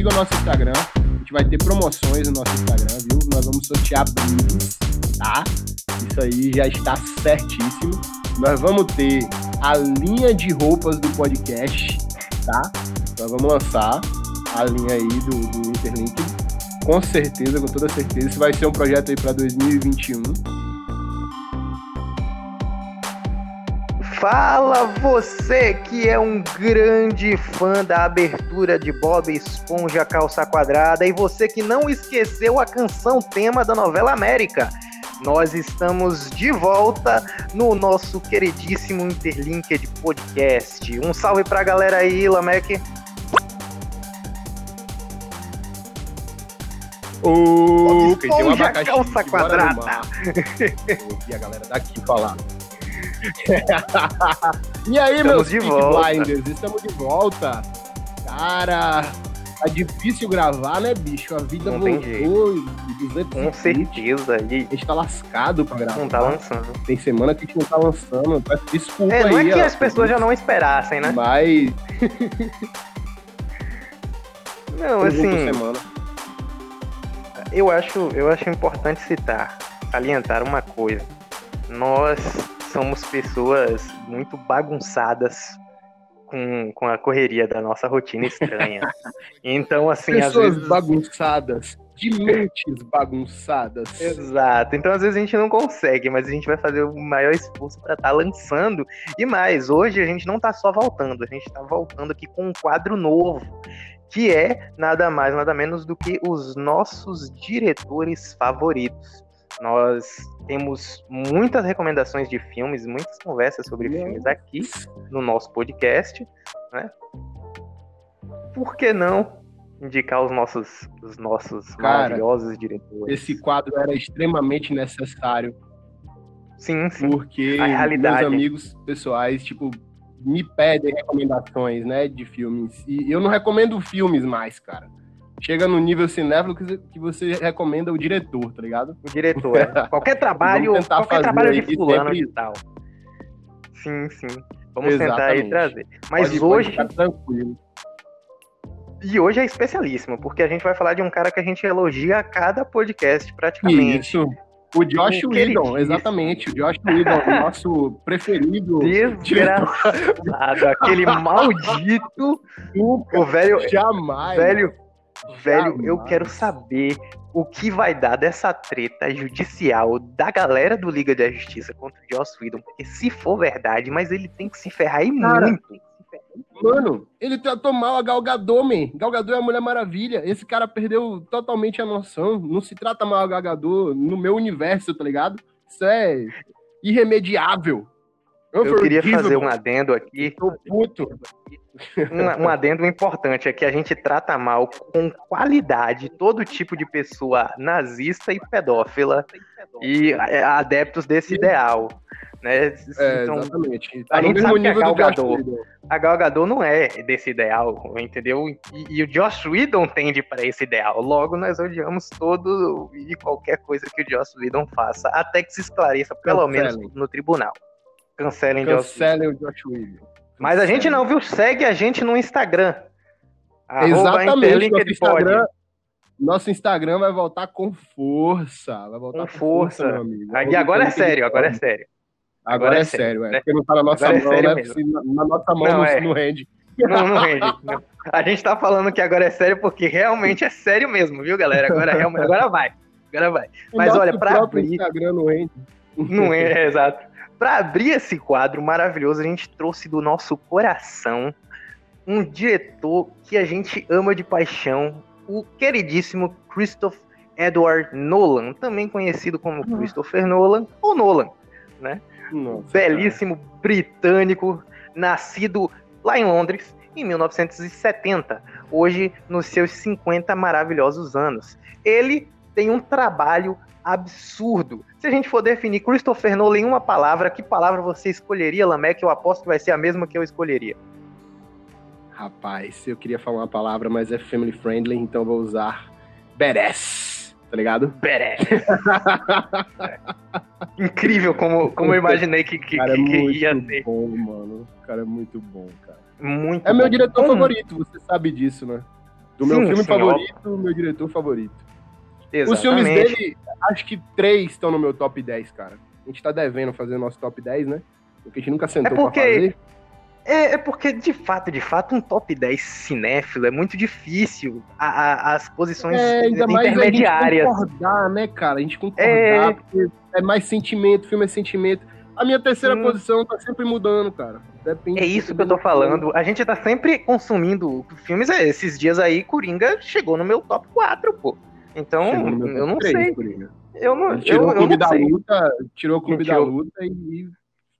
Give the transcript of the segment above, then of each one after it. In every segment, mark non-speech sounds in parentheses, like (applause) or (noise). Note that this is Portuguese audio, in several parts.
sigam o nosso Instagram. A gente vai ter promoções no nosso Instagram, viu? Nós vamos sortear brindes, tá? Isso aí já está certíssimo. Nós vamos ter a linha de roupas do podcast, tá? Nós vamos lançar a linha aí do, do Interlink. Com certeza, com toda certeza. Isso vai ser um projeto aí para 2021. Fala você que é um grande fã da abertura de Bob Esponja Calça Quadrada e você que não esqueceu a canção tema da novela América. Nós estamos de volta no nosso queridíssimo Interlinked Podcast. Um salve pra galera aí, Lamek. O Esponja Calça Quadrada. (laughs) Ouvi a galera daqui falar. E aí, Estamos meus de. Blinders, estamos de volta. Cara, tá difícil gravar, né, bicho? A vida Não tem voltou de 200 Com certeza. E A gente tá lascado pra gravar. não tá lançando. Tem semana que a gente não tá lançando. Peço Desculpa É, aí. não é que ó, as pessoas já não esperassem, né? Mas. Não, assim, semana. eu acho, eu acho importante citar, salientar uma coisa. Nós somos pessoas muito bagunçadas com, com a correria da nossa rotina estranha. (laughs) Então, assim, às Pessoas vezes. bagunçadas. De mentes bagunçadas. Exato. Então, às vezes a gente não consegue, mas a gente vai fazer o maior esforço para estar lançando. E mais, hoje a gente não tá só voltando, a gente tá voltando aqui com um quadro novo, que é nada mais, nada menos do que os nossos diretores favoritos. Nós temos muitas recomendações de filmes, muitas conversas sobre filmes aqui no nosso podcast, né? Por que não indicar os nossos, os nossos Cara, maravilhosos diretores? Esse quadro era extremamente necessário. Sim, sim. Porque meus amigos pessoais, tipo, me pedem recomendações, né, de filmes. E eu não recomendo filmes mais, cara. Chega no nível cinéfilo que você- que você recomenda o diretor, tá ligado? O diretor. é. (laughs) Qualquer trabalho, qualquer trabalho de fulano sempre- de tal. Sim, sim. Vamos tentar aí Exatamente. trazer. Mas Pode- pode hoje, ficar tranquilo. e hoje é especialíssimo, porque a gente vai falar de um cara que a gente elogia a cada podcast praticamente. Isso. O Josh Whedon, exatamente. O Josh Whedon, o nosso (laughs) preferido. Desgraçado, aquele (laughs) maldito. O velho, Jamais. velho, velho, eu quero saber o que vai dar dessa treta judicial da galera do Liga da Justiça contra o Joss Whedon, porque se for verdade, mas ele tem que se ferrar aí Cara, muito. Mano, ele tratou mal a Gal Gadot, man. Gal Gadot é a Mulher Maravilha. Esse cara perdeu totalmente a noção. Não se trata mal a Gal Gadot no meu universo, tá ligado? Isso é irremediável. Eu queria Unforgivable. fazer um adendo aqui, Tô puto. Um, um (laughs) adendo importante é que a gente trata mal com qualidade todo tipo de pessoa nazista e pedófila e é, adeptos desse ideal, né? É, Então, exatamente. a Tá no gente sabe que a Gal do Josh Gadot- a Gal Gadot não é desse ideal, entendeu? E, e o Josh Whedon tende para esse ideal. Logo, nós odiamos todo e qualquer coisa que o Josh Whedon faça, até que se esclareça, pelo Cancelem. menos no tribunal. Cancelem. Cancelem o Josh Whedon. Mas a gente não, viu? Segue a gente no Instagram. Exatamente. Nosso Instagram, nosso Instagram vai voltar com força. Vai voltar Com com, força. meu amigo. E agora é sério, agora é sério. Agora, é sério, é. né? Porque não tá na nossa Agora é mão, sério né? na, nossa mão Não, não, é. não rende. Não, não rende. não. A gente tá falando que agora é sério porque realmente é sério mesmo, viu, galera? Agora, realmente, agora vai. Agora vai. O (laughs) Mas olha, pra próprio abrir- Instagram não rende. Não é, é, exato. Pra abrir esse quadro maravilhoso, a gente trouxe do nosso coração um diretor que a gente ama de paixão, o queridíssimo Christopher Edward Nolan, também conhecido como Christopher Nolan ou Nolan, né? Nossa, belíssimo britânico, nascido lá em Londres em 1970, hoje nos seus 50 maravilhosos anos. Ele tem um trabalho absurdo. Se a gente for definir Christopher Nolan em uma palavra, que palavra você escolheria, Lamek? Eu aposto que vai ser a mesma que eu escolheria. Rapaz, eu queria falar uma palavra, mas é family friendly, então eu vou usar badass, tá ligado? Badass. (laughs) Incrível como, como eu imaginei que, que, cara é que- que muito ia ser. bom, mano. O cara é muito bom, cara. Muito É meu bom. diretor Hum, favorito, você sabe disso, né? Do meu Sim, filme sim, favorito, meu diretor favorito. Exatamente. Os filmes dele, acho que três estão no meu top 10, cara. A gente tá devendo fazer o nosso top 10, né? Porque a gente nunca sentou É porque- pra fazer. É, é porque, de fato, de fato, um top 10 cinéfilo é muito difícil. A- a- as posições É, ainda mais a gente intermediárias. concordar, né, cara? A gente concordar, É. porque é mais sentimento, filme é sentimento. A minha terceira posição tá sempre mudando, cara. Depende É isso que eu tô falando. A gente tá sempre consumindo filmes. É, esses dias aí, Coringa chegou no meu top 4, pô. Então, eu não três, sei. Coringa. Eu não, Ele tirou eu, o eu clube da sei. luta, tirou o clube Me da tirou. luta e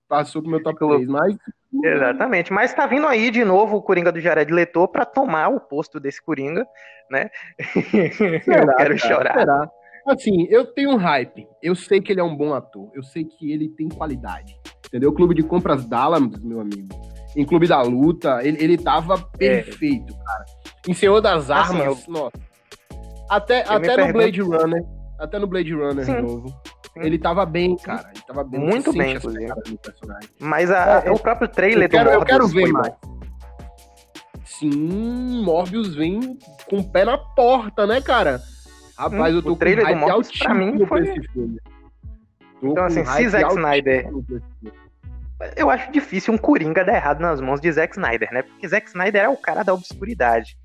passou pro meu top Colocou. 3. Mas Exatamente. Mas tá vindo aí de novo o Coringa do Jared Leto pra tomar o posto desse Coringa, né? (laughs) eu Será, quero cara? chorar. Será? Assim, eu tenho um hype. Eu sei que ele é um bom ator. Eu sei que ele tem qualidade. Entendeu? Clube de Compras Dallas, meu amigo. Em Clube da Luta, ele, ele tava perfeito, cara. Em Senhor das É. Assim, Armas, nossa. Até, até no Blade Runner. Até no Blade Runner Sim. novo. Sim. Ele tava bem, cara. Ele tava bem. Muito bem, inclusive. do. Mas a- É, o próprio trailer Eu quero, do eu Morbius quero ver mais. Sim, Morbius vem com o pé na porta, né, cara? Rapaz, Hum, eu tô o trailer com do hype Morbius, pra mim, foi- pra esse filme. Tô Então, assim, se Zack Snyder-. Eu acho difícil um Coringa dar errado nas mãos de Zack Snyder, né? Porque Zack Snyder é o cara da obscuridade.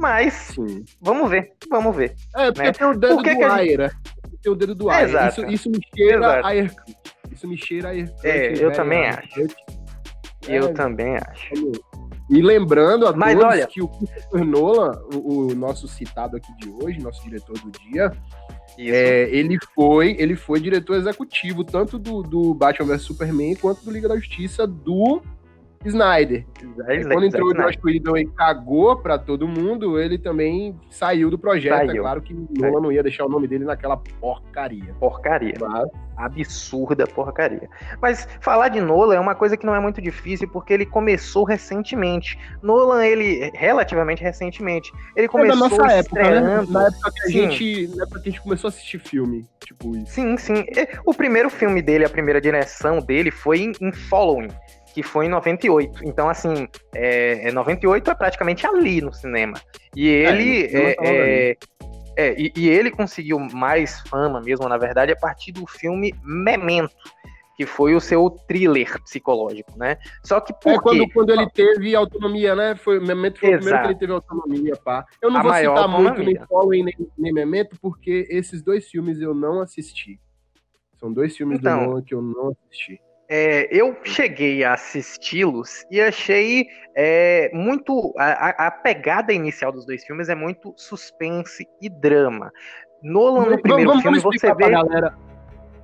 Mas, Sim. vamos ver, vamos ver. É, porque Né? tem o dedo que do que a Ayer, né? Tem o dedo do exato. Isso, isso me cheira Exato. a Aircut. Isso me cheira a Aircut. É, eu também. Eu É, também acho. E lembrando a Mas todos olha- que o Christopher Nolan, o, o nosso citado aqui de hoje, nosso diretor do dia. É, ele foi ele foi diretor executivo tanto do, do Batman vs Superman quanto do Liga da Justiça do Snyder. Zack- Quando entrou o Zack Josh Whedon e cagou pra todo mundo, ele também saiu do projeto. É Saiu. claro que Nolan não ia deixar o nome dele naquela porcaria. Porcaria. Mas, Absurda porcaria. Mas falar de Nolan é uma coisa que não é muito difícil porque ele começou recentemente. Nolan, ele, relativamente recentemente, ele é da começou nossa época, né? Na época que a Sim. gente, na época que a gente começou a assistir filme, tipo isso. Sim, sim. O primeiro filme dele, a primeira direção dele foi em Following, que foi em 98. Então, assim, é, é 98 é praticamente ali no cinema. E ele. eu tava É, é, é, e, e ele conseguiu mais fama mesmo, na verdade, a partir do filme Memento. Que foi o seu thriller psicológico, né? Só que por É quando, quando ele teve autonomia, né? Foi, Memento foi o primeiro Exato. que ele teve autonomia, pá. Eu não A vou citar muito autonomia. nem Following nem, nem Memento, porque esses dois filmes eu não assisti. São dois filmes Então. do Nolan que eu não assisti. É, eu cheguei a assisti-los e achei é, muito. A, a- pegada inicial dos dois filmes é muito suspense e drama. Nolan, no primeiro vamos, filme, vamos você explicar pra vê. galera.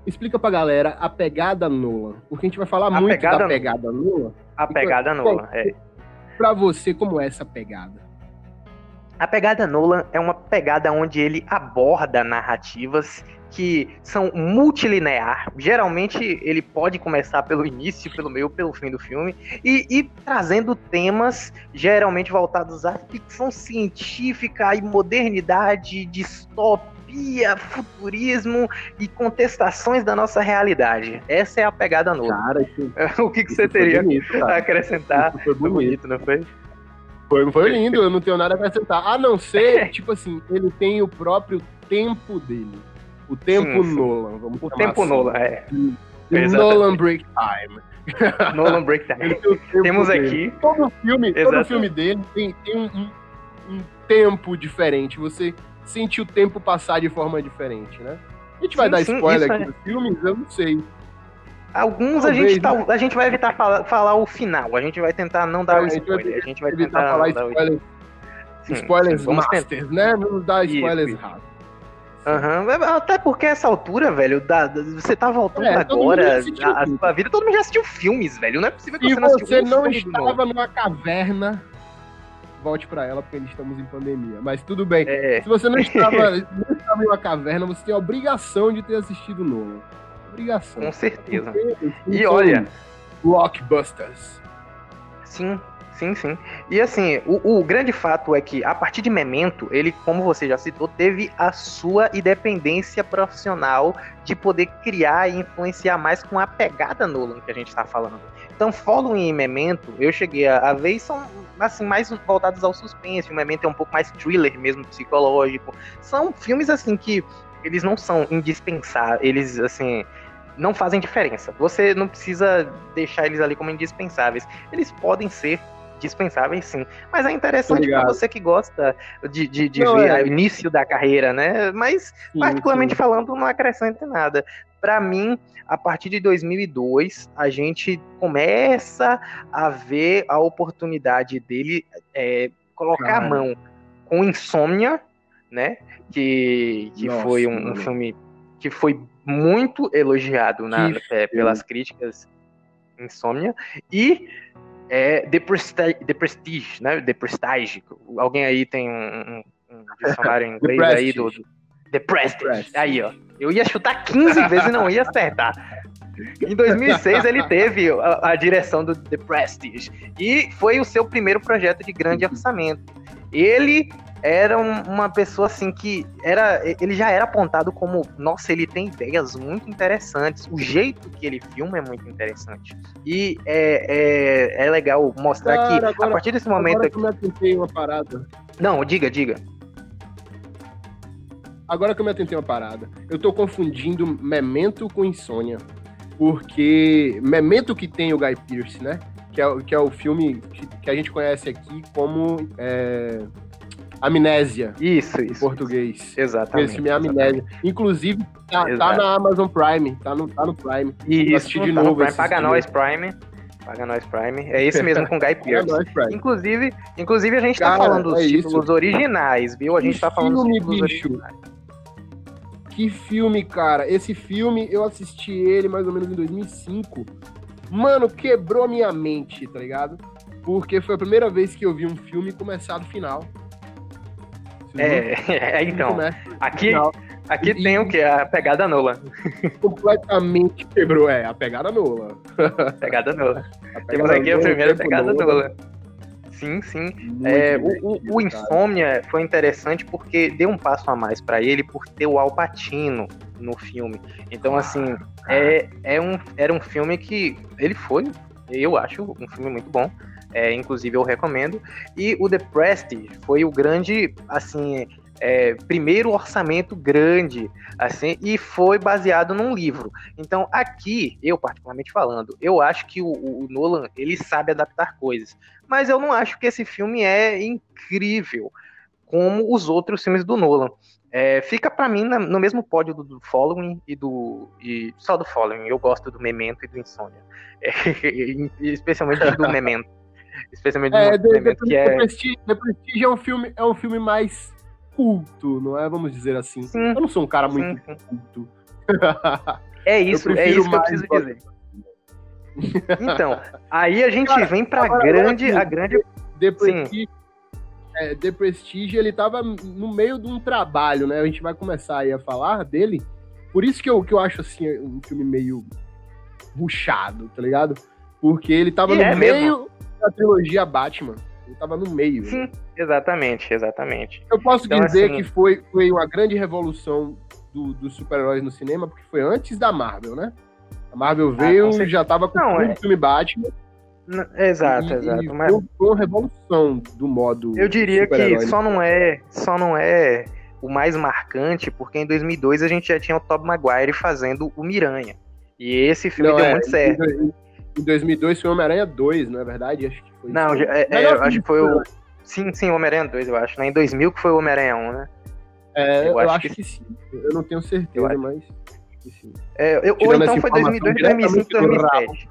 Explica pra galera a pegada Nolan. Porque a gente vai falar A muito pegada da pegada Nolan. A pegada Nolan. É. Pra você, como é essa pegada? A pegada Nolan é uma pegada onde ele aborda narrativas que são multilinear. Geralmente ele pode começar pelo início, pelo meio, pelo fim do filme e, e trazendo temas geralmente voltados à ficção científica e modernidade, distopia, futurismo e contestações da nossa realidade. Essa é a pegada Nolan. Cara, isso, (laughs) o que, que você teria bonito, a acrescentar? Isso foi bonito, não foi? Foi, foi lindo, eu não tenho nada a acrescentar. A não ser, (laughs) tipo assim, ele tem o próprio tempo dele. O tempo Sim, sim. Nolan, vamos O tempo assim. Nolan, é. Exatamente. Nolan Break Time. Nolan o tempo Temos dele. aqui Todo filme, todo filme dele tem, tem um, um- um tempo diferente. Você sente o tempo passar de forma diferente, né? A gente vai Sim, dar sim, spoiler aqui é. dos filmes? Eu não sei. Alguns a Talvez, gente, tá, a gente vai evitar falar, falar o final. A gente vai tentar não dar É, o a gente vai spoiler. A gente vai Evitar tentar falar o spoilers, Sim, spoilers sim, tentar. masters, né? Não dar spoilers isso. rasos. Aham, Até porque essa altura, velho, da- da- você tá voltando É, agora a, sua vida, todo mundo já assistiu filmes, velho. Não é possível que Se você não assistiu você um não estava numa caverna, volte pra ela, porque estamos em pandemia. Mas tudo bem. É, Se você não (laughs) estava, não estava em uma caverna, você tem a obrigação de ter assistido Nolan. Obrigação. com certeza. Porque E olha, Blockbusters. Sim, sim, sim. E assim, o, o grande fato é que a partir de Memento, ele, como você já citou, teve a sua independência profissional de poder criar e influenciar mais com a pegada Nolan que a gente tá falando. Então, Following e Memento, eu cheguei a, a ver são assim, mais voltados ao suspense. O Memento é um pouco mais thriller mesmo, psicológico. São filmes assim que eles não são indispensáveis, eles assim não fazem diferença. Você não precisa deixar eles ali como indispensáveis. Eles podem ser dispensáveis sim. Mas é interessante para você que gosta de, de, de não, ver é. o início da carreira, né? Mas, sim, particularmente sim. falando, não acrescenta nada. Para mim, a partir de 2002, a gente começa a ver a oportunidade dele é, colocar a mão com Insônia, né? Que, que Nossa, foi um, um, filme que foi muito elogiado na, é, pelas críticas Insônia e é The Prestige, The Prestige, né? The Prestige. Alguém aí tem um, um dicionário em (laughs) inglês aí do, do The Prestige. The Prestige. Aí, ó. Eu ia chutar 15 vezes e não ia acertar. Em 2006 ele teve a, a, direção do The Prestige e foi o seu primeiro projeto de grande orçamento. Ele era um, uma pessoa assim que era, ele já era apontado como, nossa, ele tem ideias muito interessantes. O jeito que ele filma é muito interessante. E é, é, é legal mostrar Cara, que agora, a partir desse momento. Agora que eu me uma parada. Não, diga, diga. Agora que eu me atentei uma parada, eu tô confundindo Memento com Insônia. Porque Memento que tem o Guy Pearce, né? Que é, que é o filme que, que a gente conhece aqui como é, Amnésia. Isso, isso. Em português. Exatamente. Esse filme é Amnésia. Exatamente. Inclusive, tá, tá, na Amazon Prime. Tá no, tá no Prime. Isso, de tá novo. Prime. Paga nós, Prime. Paga nós Prime. É esse mesmo com Guy (laughs) Pearce. inclusive, inclusive, a gente tá Cara, tá falando dos é títulos isso. originais, viu? A gente que tá falando filme, dos títulos bicho. originais. Que filme, cara. Esse filme, eu assisti ele mais ou menos em 2005. Mano, quebrou minha mente, tá ligado? Porque foi a primeira vez que eu vi um filme começar do final. É, (laughs) é, então. Aqui, aqui e, tem o que? A pegada nula. (laughs) Completamente quebrou, é, a pegada nula. (laughs) Pegada nula. Temos aqui a primeira pegada nula. Sim, sim. É, o, o, o Insônia foi interessante porque deu um passo a mais para ele por ter o Alpatino no filme. Então, assim, é, é um, era um filme que ele foi, eu acho, um filme muito bom. É, inclusive, eu recomendo. E o The Prestige foi o grande, assim, é, primeiro orçamento grande, assim, e foi baseado num livro. Então, aqui, eu particularmente falando, eu acho que o, o, Nolan ele sabe adaptar coisas, mas eu não acho que esse filme é incrível como os outros filmes do Nolan. É, fica para mim na, no mesmo pódio do, do, Following e do e só do Following. Eu gosto do Memento e do Insônia, é, (laughs) especialmente do (laughs) Memento. Especialmente é, do Memento, que é... The Prestige, The Prestige é um filme é um filme mais culto, não é? Vamos dizer assim. Sim. Eu não sou um cara muito sim, culto. É isso, é isso que eu preciso dizer. Então, aí a gente cara, vem pra agora, grande, agora, a grande... The Prestige, é, The Prestige, ele tava no meio de um trabalho, né? A gente vai começar aí a falar dele. Por isso que eu, que eu acho, assim, um filme meio ruchado, tá ligado? Porque ele tava e no é meio mesmo. Da trilogia Batman. Ele tava no meio. Sim, né? exatamente, exatamente. Eu posso então, dizer assim... que foi, foi uma grande revolução do, dos super-heróis no cinema, porque foi antes da Marvel, né? A Marvel ah, veio e já tava com o é... filme Batman. Exato, e, exato. E mas... Foi uma revolução do modo. Eu diria que só não é, só não é o mais marcante, porque em 2002 a gente já tinha o Tobey Maguire fazendo o Miranha. E esse filme não, deu é, muito certo. Em 2002 foi Homem-Aranha 2, não é verdade? Acho que foi Não, é, é, eu acho que foi o. Sim, sim, Homem-Aranha 2, eu acho. Né? Em 2000 que foi o Homem-Aranha 1, né? É, eu, eu acho, acho que... que... sim. Eu não tenho certeza, mas. Sim. É, eu, ou então foi 2002, 2005, 2007.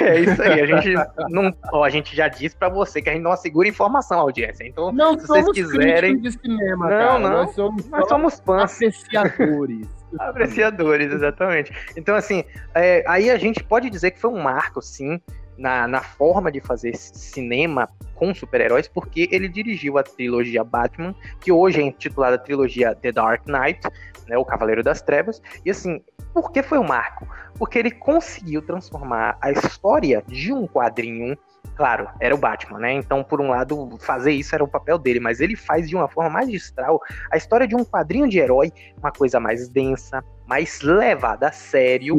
É isso aí, a gente não, ó, a gente já disse para você que a gente não assegura informação à audiência. Então, não se vocês quiserem, de cinema, não, cara. não, nós somos, nós somos fãs, apreciadores. (laughs) apreciadores, exatamente. Então, assim, é, aí a gente pode dizer que foi um marco, sim, na, na forma de fazer cinema com super-heróis, porque ele dirigiu a trilogia Batman, que hoje é intitulada trilogia The Dark Knight, né, o Cavaleiro das Trevas. E assim, por que foi um marco? Porque ele conseguiu transformar a história de um quadrinho Claro, era o Batman, né? Então, por um lado, fazer isso era o papel dele, mas ele faz de uma forma magistral a história de um quadrinho de herói, uma coisa mais densa, mais levada a sério,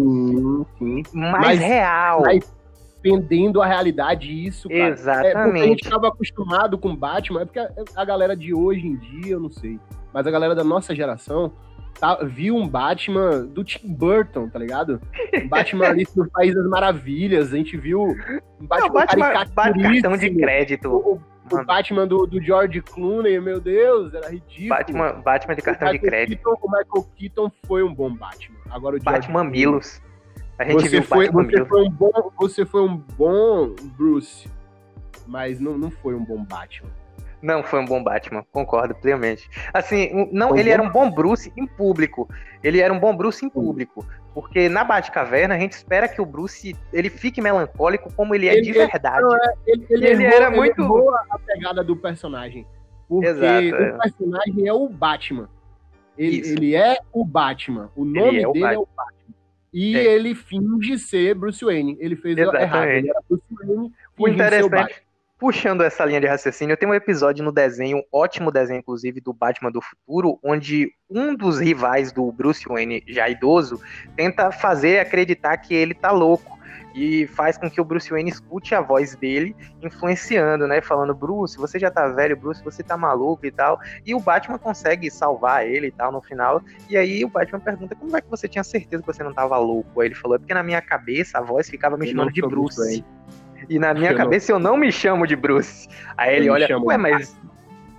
sim, sim. mais mas, real. Mais, defendendo a realidade isso, cara. Exatamente. É porque a gente estava acostumado com Batman, é porque a, a, galera de hoje em dia, eu não sei, mas a galera da nossa geração tá, viu um Batman do Tim Burton, tá ligado? Um Batman ali (laughs) no País das Maravilhas, a gente viu um Batman, não, Batman, Batman cartão de crédito. O, o Batman do, do, George Clooney, meu Deus, era ridículo. Batman, Batman de cartão de crédito. Keaton, o Michael Keaton foi um bom Batman. Agora o Batman Milos. A gente você viu foi, você foi um bom, você foi um bom Bruce, mas não, não foi um bom Batman. Não foi um bom Batman, concordo plenamente. Assim, não, foi ele bom? era um bom Bruce em público. Ele era um bom Bruce em público. Porque na Batcaverna a gente espera que o Bruce ele fique melancólico como ele é ele, de verdade. Ele, ele, ele errou, era muito boa a pegada do personagem. Porque Exato, o é. personagem é o Batman. Ele, é o Batman. O nome é dele é o Batman. E é. ele finge ser Bruce Wayne. Ele fez Exatamente. errado. Ele era Bruce Wayne. O interessante, puxando essa linha de raciocínio, tem um episódio no desenho, um ótimo desenho, inclusive, do Batman do Futuro, onde um dos rivais do Bruce Wayne, já idoso, tenta fazer acreditar que ele tá louco e faz com que o Bruce Wayne escute a voz dele, influenciando, né? Falando, Bruce, você já tá velho, Bruce, você tá maluco e tal. E o Batman consegue salvar ele e tal no final. E aí o Batman pergunta, como é que você tinha certeza que você não tava louco? Aí ele falou, é porque na minha cabeça a voz ficava me chamando de Bruce. Bruce e na minha eu cabeça não... eu não me chamo de Bruce. Aí ele olha, ué, mas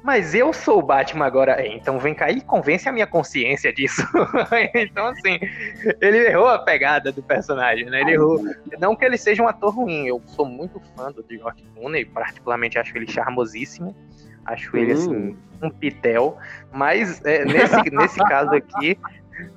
mas eu sou o Batman agora. É, então vem cá e convence a minha consciência disso. (laughs) então, assim, ele errou a pegada do personagem, né? Ele errou. Não que ele seja um ator ruim, eu sou muito fã do George Clooney, particularmente acho ele charmosíssimo. Acho ele, assim, hum. um pitel. Mas é, nesse, (laughs) nesse caso aqui,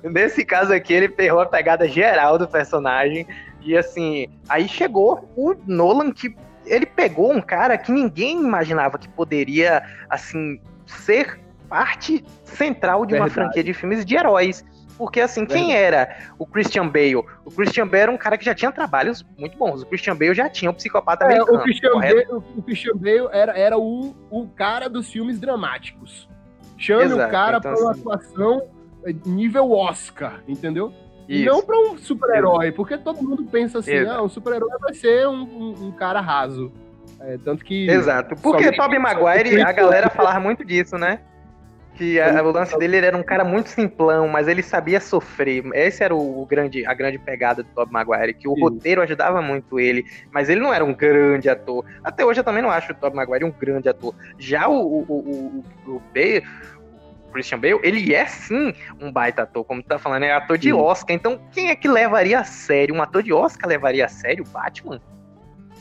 nesse caso aqui, ele errou a pegada geral do personagem. E assim, aí chegou o Nolan que ele pegou um cara que ninguém imaginava que poderia, assim, ser parte central de Verdade. uma franquia de filmes de heróis. Porque, assim, Verdade. quem era o Christian Bale? O Christian Bale era um cara que já tinha trabalhos muito bons. O Christian Bale já tinha um psicopata é, americano. O Christian, Bale, o Christian Bale era, era o, o cara dos filmes dramáticos. Chame Exato, o cara então, para uma assim... atuação nível Oscar, entendeu? Isso. Não para um super-herói, porque todo mundo pensa assim, Exato. ah, um super-herói vai ser um, um, um cara raso. É, tanto que. Exato. Porque Tobey Maguire, a galera falava muito disso, né? Que a, o lance dele era um cara muito simplão, mas ele sabia sofrer. Esse era o, o grande, a grande pegada do Tobey Maguire, que o Sim. roteiro ajudava muito ele, mas ele não era um grande ator. Até hoje eu também não acho o Tobey Maguire um grande ator. Já o, o, o, o, o B, Christian Bale, ele é sim um baita ator, como tu tá falando, é ator de sim. Oscar. Então, quem é que levaria a sério? Um ator de Oscar levaria a sério o Batman?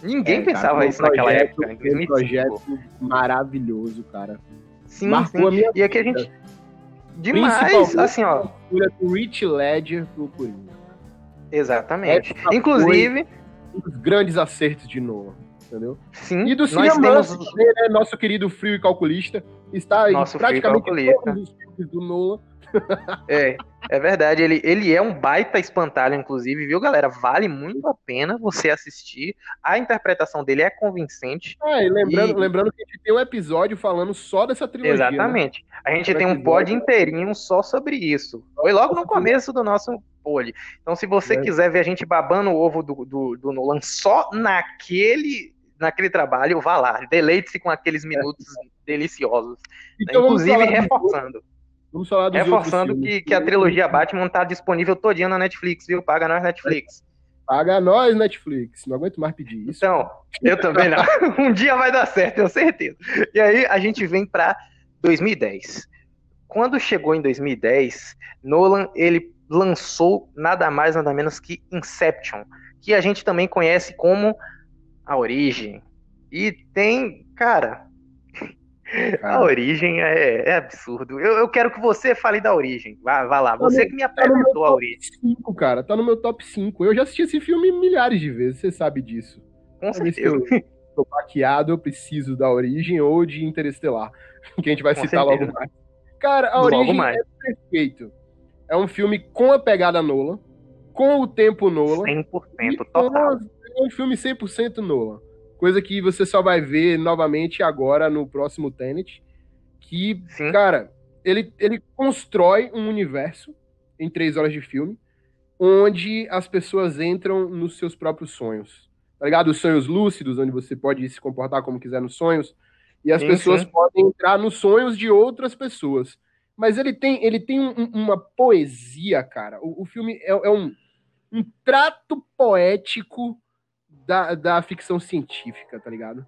Ninguém é, pensava cara, isso projeto, naquela época. Em um projeto maravilhoso, cara. Sim, Marcou sim. A minha e aqui a gente. Demais, assim, ó. O Rich Ledger pro Coringa. Exatamente. Inclusive. Um dos grandes acertos de Noah, entendeu? Sim. E do cinema, temos... né, nosso querido frio e calculista, está Nosso praticamente todos os filmes do Nolan. É, é verdade. Ele, ele é um baita espantalho, inclusive, viu, galera? Vale muito a pena você assistir. A interpretação dele é convincente. É, e lembrando, e... lembrando que a gente tem um episódio falando só dessa trilogia. Né? Exatamente. Né? A gente tem um pod inteirinho só sobre isso. Foi logo no começo do nosso pole. Então, se você é. quiser ver a gente babando o ovo do, do, do Nolan só naquele naquele trabalho, vá lá, deleite-se com aqueles minutos é. Deliciosos. Então, né? Inclusive reforçando. Vamos falar dos Reforçando que, que a trilogia Batman tá disponível todinha na Netflix, viu? Paga nós, Netflix. Paga nós, Netflix. Não aguento mais pedir isso. Então, eu também não. (laughs) um dia vai dar certo, tenho certeza. E aí a gente vem para 2010. Quando chegou em 2010, Nolan ele lançou nada mais nada menos que Inception, que a gente também conhece como A Origem. E tem, cara, a origem é, é absurdo. Eu, eu, quero que você fale da origem. Vá, vá lá. Tá você no, que me apresentou tá a origem. 5, cara. Tá no meu top 5. Eu já assisti esse filme milhares de vezes, você sabe disso. Com certeza. Se eu tô baqueado, eu preciso da origem ou de Interestelar. (laughs) Que a gente vai com citar certeza. logo mais. Cara, a logo origem mais. é perfeito. É um filme com a pegada Nolan, com o tempo Nolan. 100% total. É um filme 100% Nolan. Coisa que você só vai ver novamente agora no próximo Tenet. Que, Sim. cara, ele, ele constrói um universo em três horas de filme, onde as pessoas entram nos seus próprios sonhos. tá ligado? Os sonhos lúcidos, onde você pode se comportar como quiser nos sonhos. E as Sim, pessoas sim. podem entrar nos sonhos de outras pessoas. Mas ele tem, ele tem um- um- uma poesia, cara. O, o filme é, é um, um trato poético da, da ficção científica, tá ligado?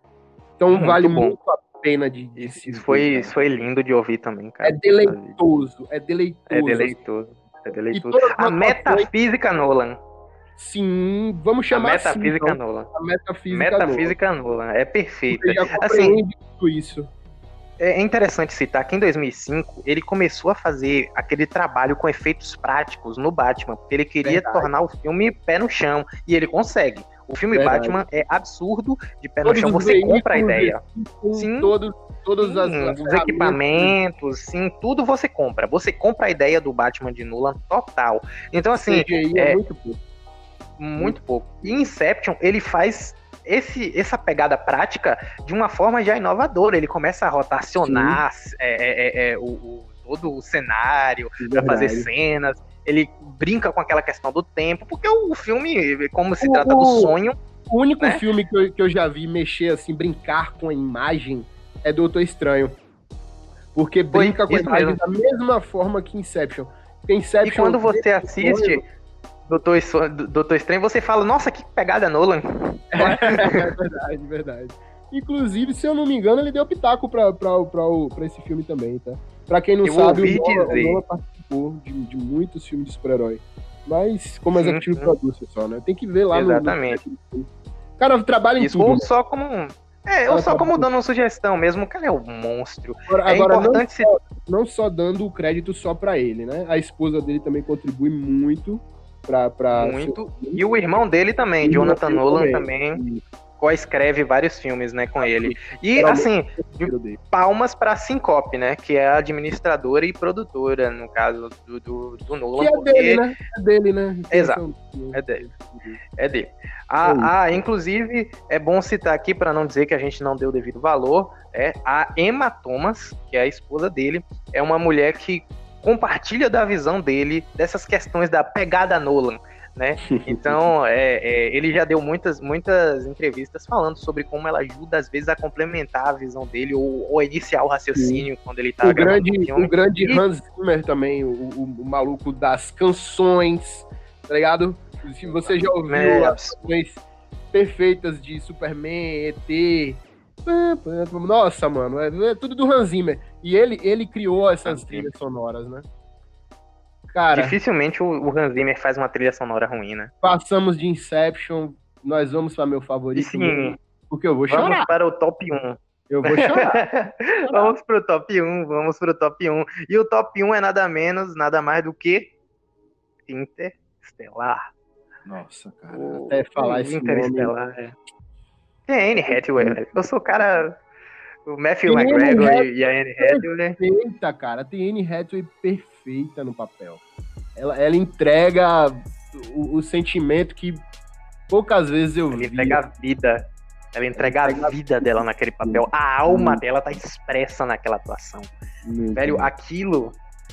Então Muito vale bom. muito a pena de, de Isso, isso foi, isso foi lindo de ouvir também, cara. É deleitoso, é deleitoso. É deleitoso. É deleitoso. A metafísica Nolan. Sim, vamos A chamar metafísica assim. Nolan. A metafísica, Metafísica Nolan. É perfeita. Assim, isso. é interessante citar que em 2005 ele começou a fazer aquele trabalho com efeitos práticos no Batman, porque ele queria Verdade. tornar o filme pé no chão, e ele consegue. O filme Verdade. Batman é absurdo de pé no Todos chão, os você compra a ideia. Com Sim. todos, todas as, Sim, as os ferramentas. equipamentos, sim, tudo você compra. Você compra a ideia do Batman de Nolan total. Então, assim, CGI é, é- muito pouco. muito pouco. E Inception, ele faz esse, essa pegada prática de uma forma já inovadora. Ele começa a rotacionar é, é, é, é, o, o- todo o cenário para fazer cenas. Ele brinca com aquela questão do tempo, porque o filme, como se O- trata do o- sonho, O único né? filme que eu, que eu já vi mexer assim, brincar com a imagem é Doutor Estranho. Porque Foi brinca com a imagem mesmo. da mesma forma que Inception. Porque Inception e quando você assiste Doutor, Estranho- Doutor Estranho, você fala, nossa, que pegada Nolan. (laughs) É verdade, verdade. Inclusive, se eu não me engano, ele deu pitaco pra, pra, pra, o- pra esse filme também, tá? Pra quem não Eu sabe, ouvi o Nolan, o dizer. Nolan participou de, de muitos filmes de super-herói. Mas como executivo sim. producer só, né? Tem que ver lá no- Exatamente. no. O cara trabalha em Isso, tudo. ou né? só como. É, ou só tá como dando uma sugestão mesmo, o cara é um monstro. Agora, É agora não, importante se não só dando o crédito só pra ele, né? A esposa dele também contribui muito pra. pra muito. E o irmão dele também, Jonathan Nolan também, também. Coescreve vários filmes, né, com ele. E assim, dele. palmas pra Syncope, né, que é a administradora e produtora, no caso do, do, do Nolan, Que é porque dele, né? É dele, né? Exato. É dele. é dele. Ah, ah, inclusive, é bom citar aqui, para não dizer que a gente não deu o devido valor, é a Emma Thomas, que é a esposa dele, é uma mulher que compartilha da visão dele dessas questões da pegada Nolan, né? Então, (laughs) é, é, ele já deu muitas, muitas entrevistas falando sobre como ela ajuda, às vezes, a complementar a visão dele ou, ou a iniciar o raciocínio quando ele tá o grande, o filme. o grande E- Hans Zimmer também, o, o- o maluco das canções, tá ligado? Se você já ouviu É, as canções perfeitas de Superman, ET. Nossa, mano, é, é tudo do Hans Zimmer. E ele, ele criou essas trilhas sonoras, né? Cara, Dificilmente o, o Hans Zimmer faz uma trilha sonora ruim, né? passamos de Inception, nós vamos para meu E favorito. sim, Porque eu vou vamos chorar. para o top 1. (laughs) Eu vou chorar. vamos pro top 1, vamos pro top 1. E o top 1 é nada menos, nada mais do que Interestelar. Nossa, cara. O- Até falar esse nome. Interestelar, é. Tem a Anne Hathaway, velho. Eu sou o cara... O Matthew McGregor Hathaway. e a Anne Hathaway. perfeita, cara. Tem Anne Hathaway perfeita no papel. Ela, ela entrega o, o sentimento que poucas vezes eu Ela vi. entrega a vida. Ela entrega a entrega a vida dela naquele papel. A alma Hum. dela tá expressa naquela atuação. Muito Velho, bom. aquilo.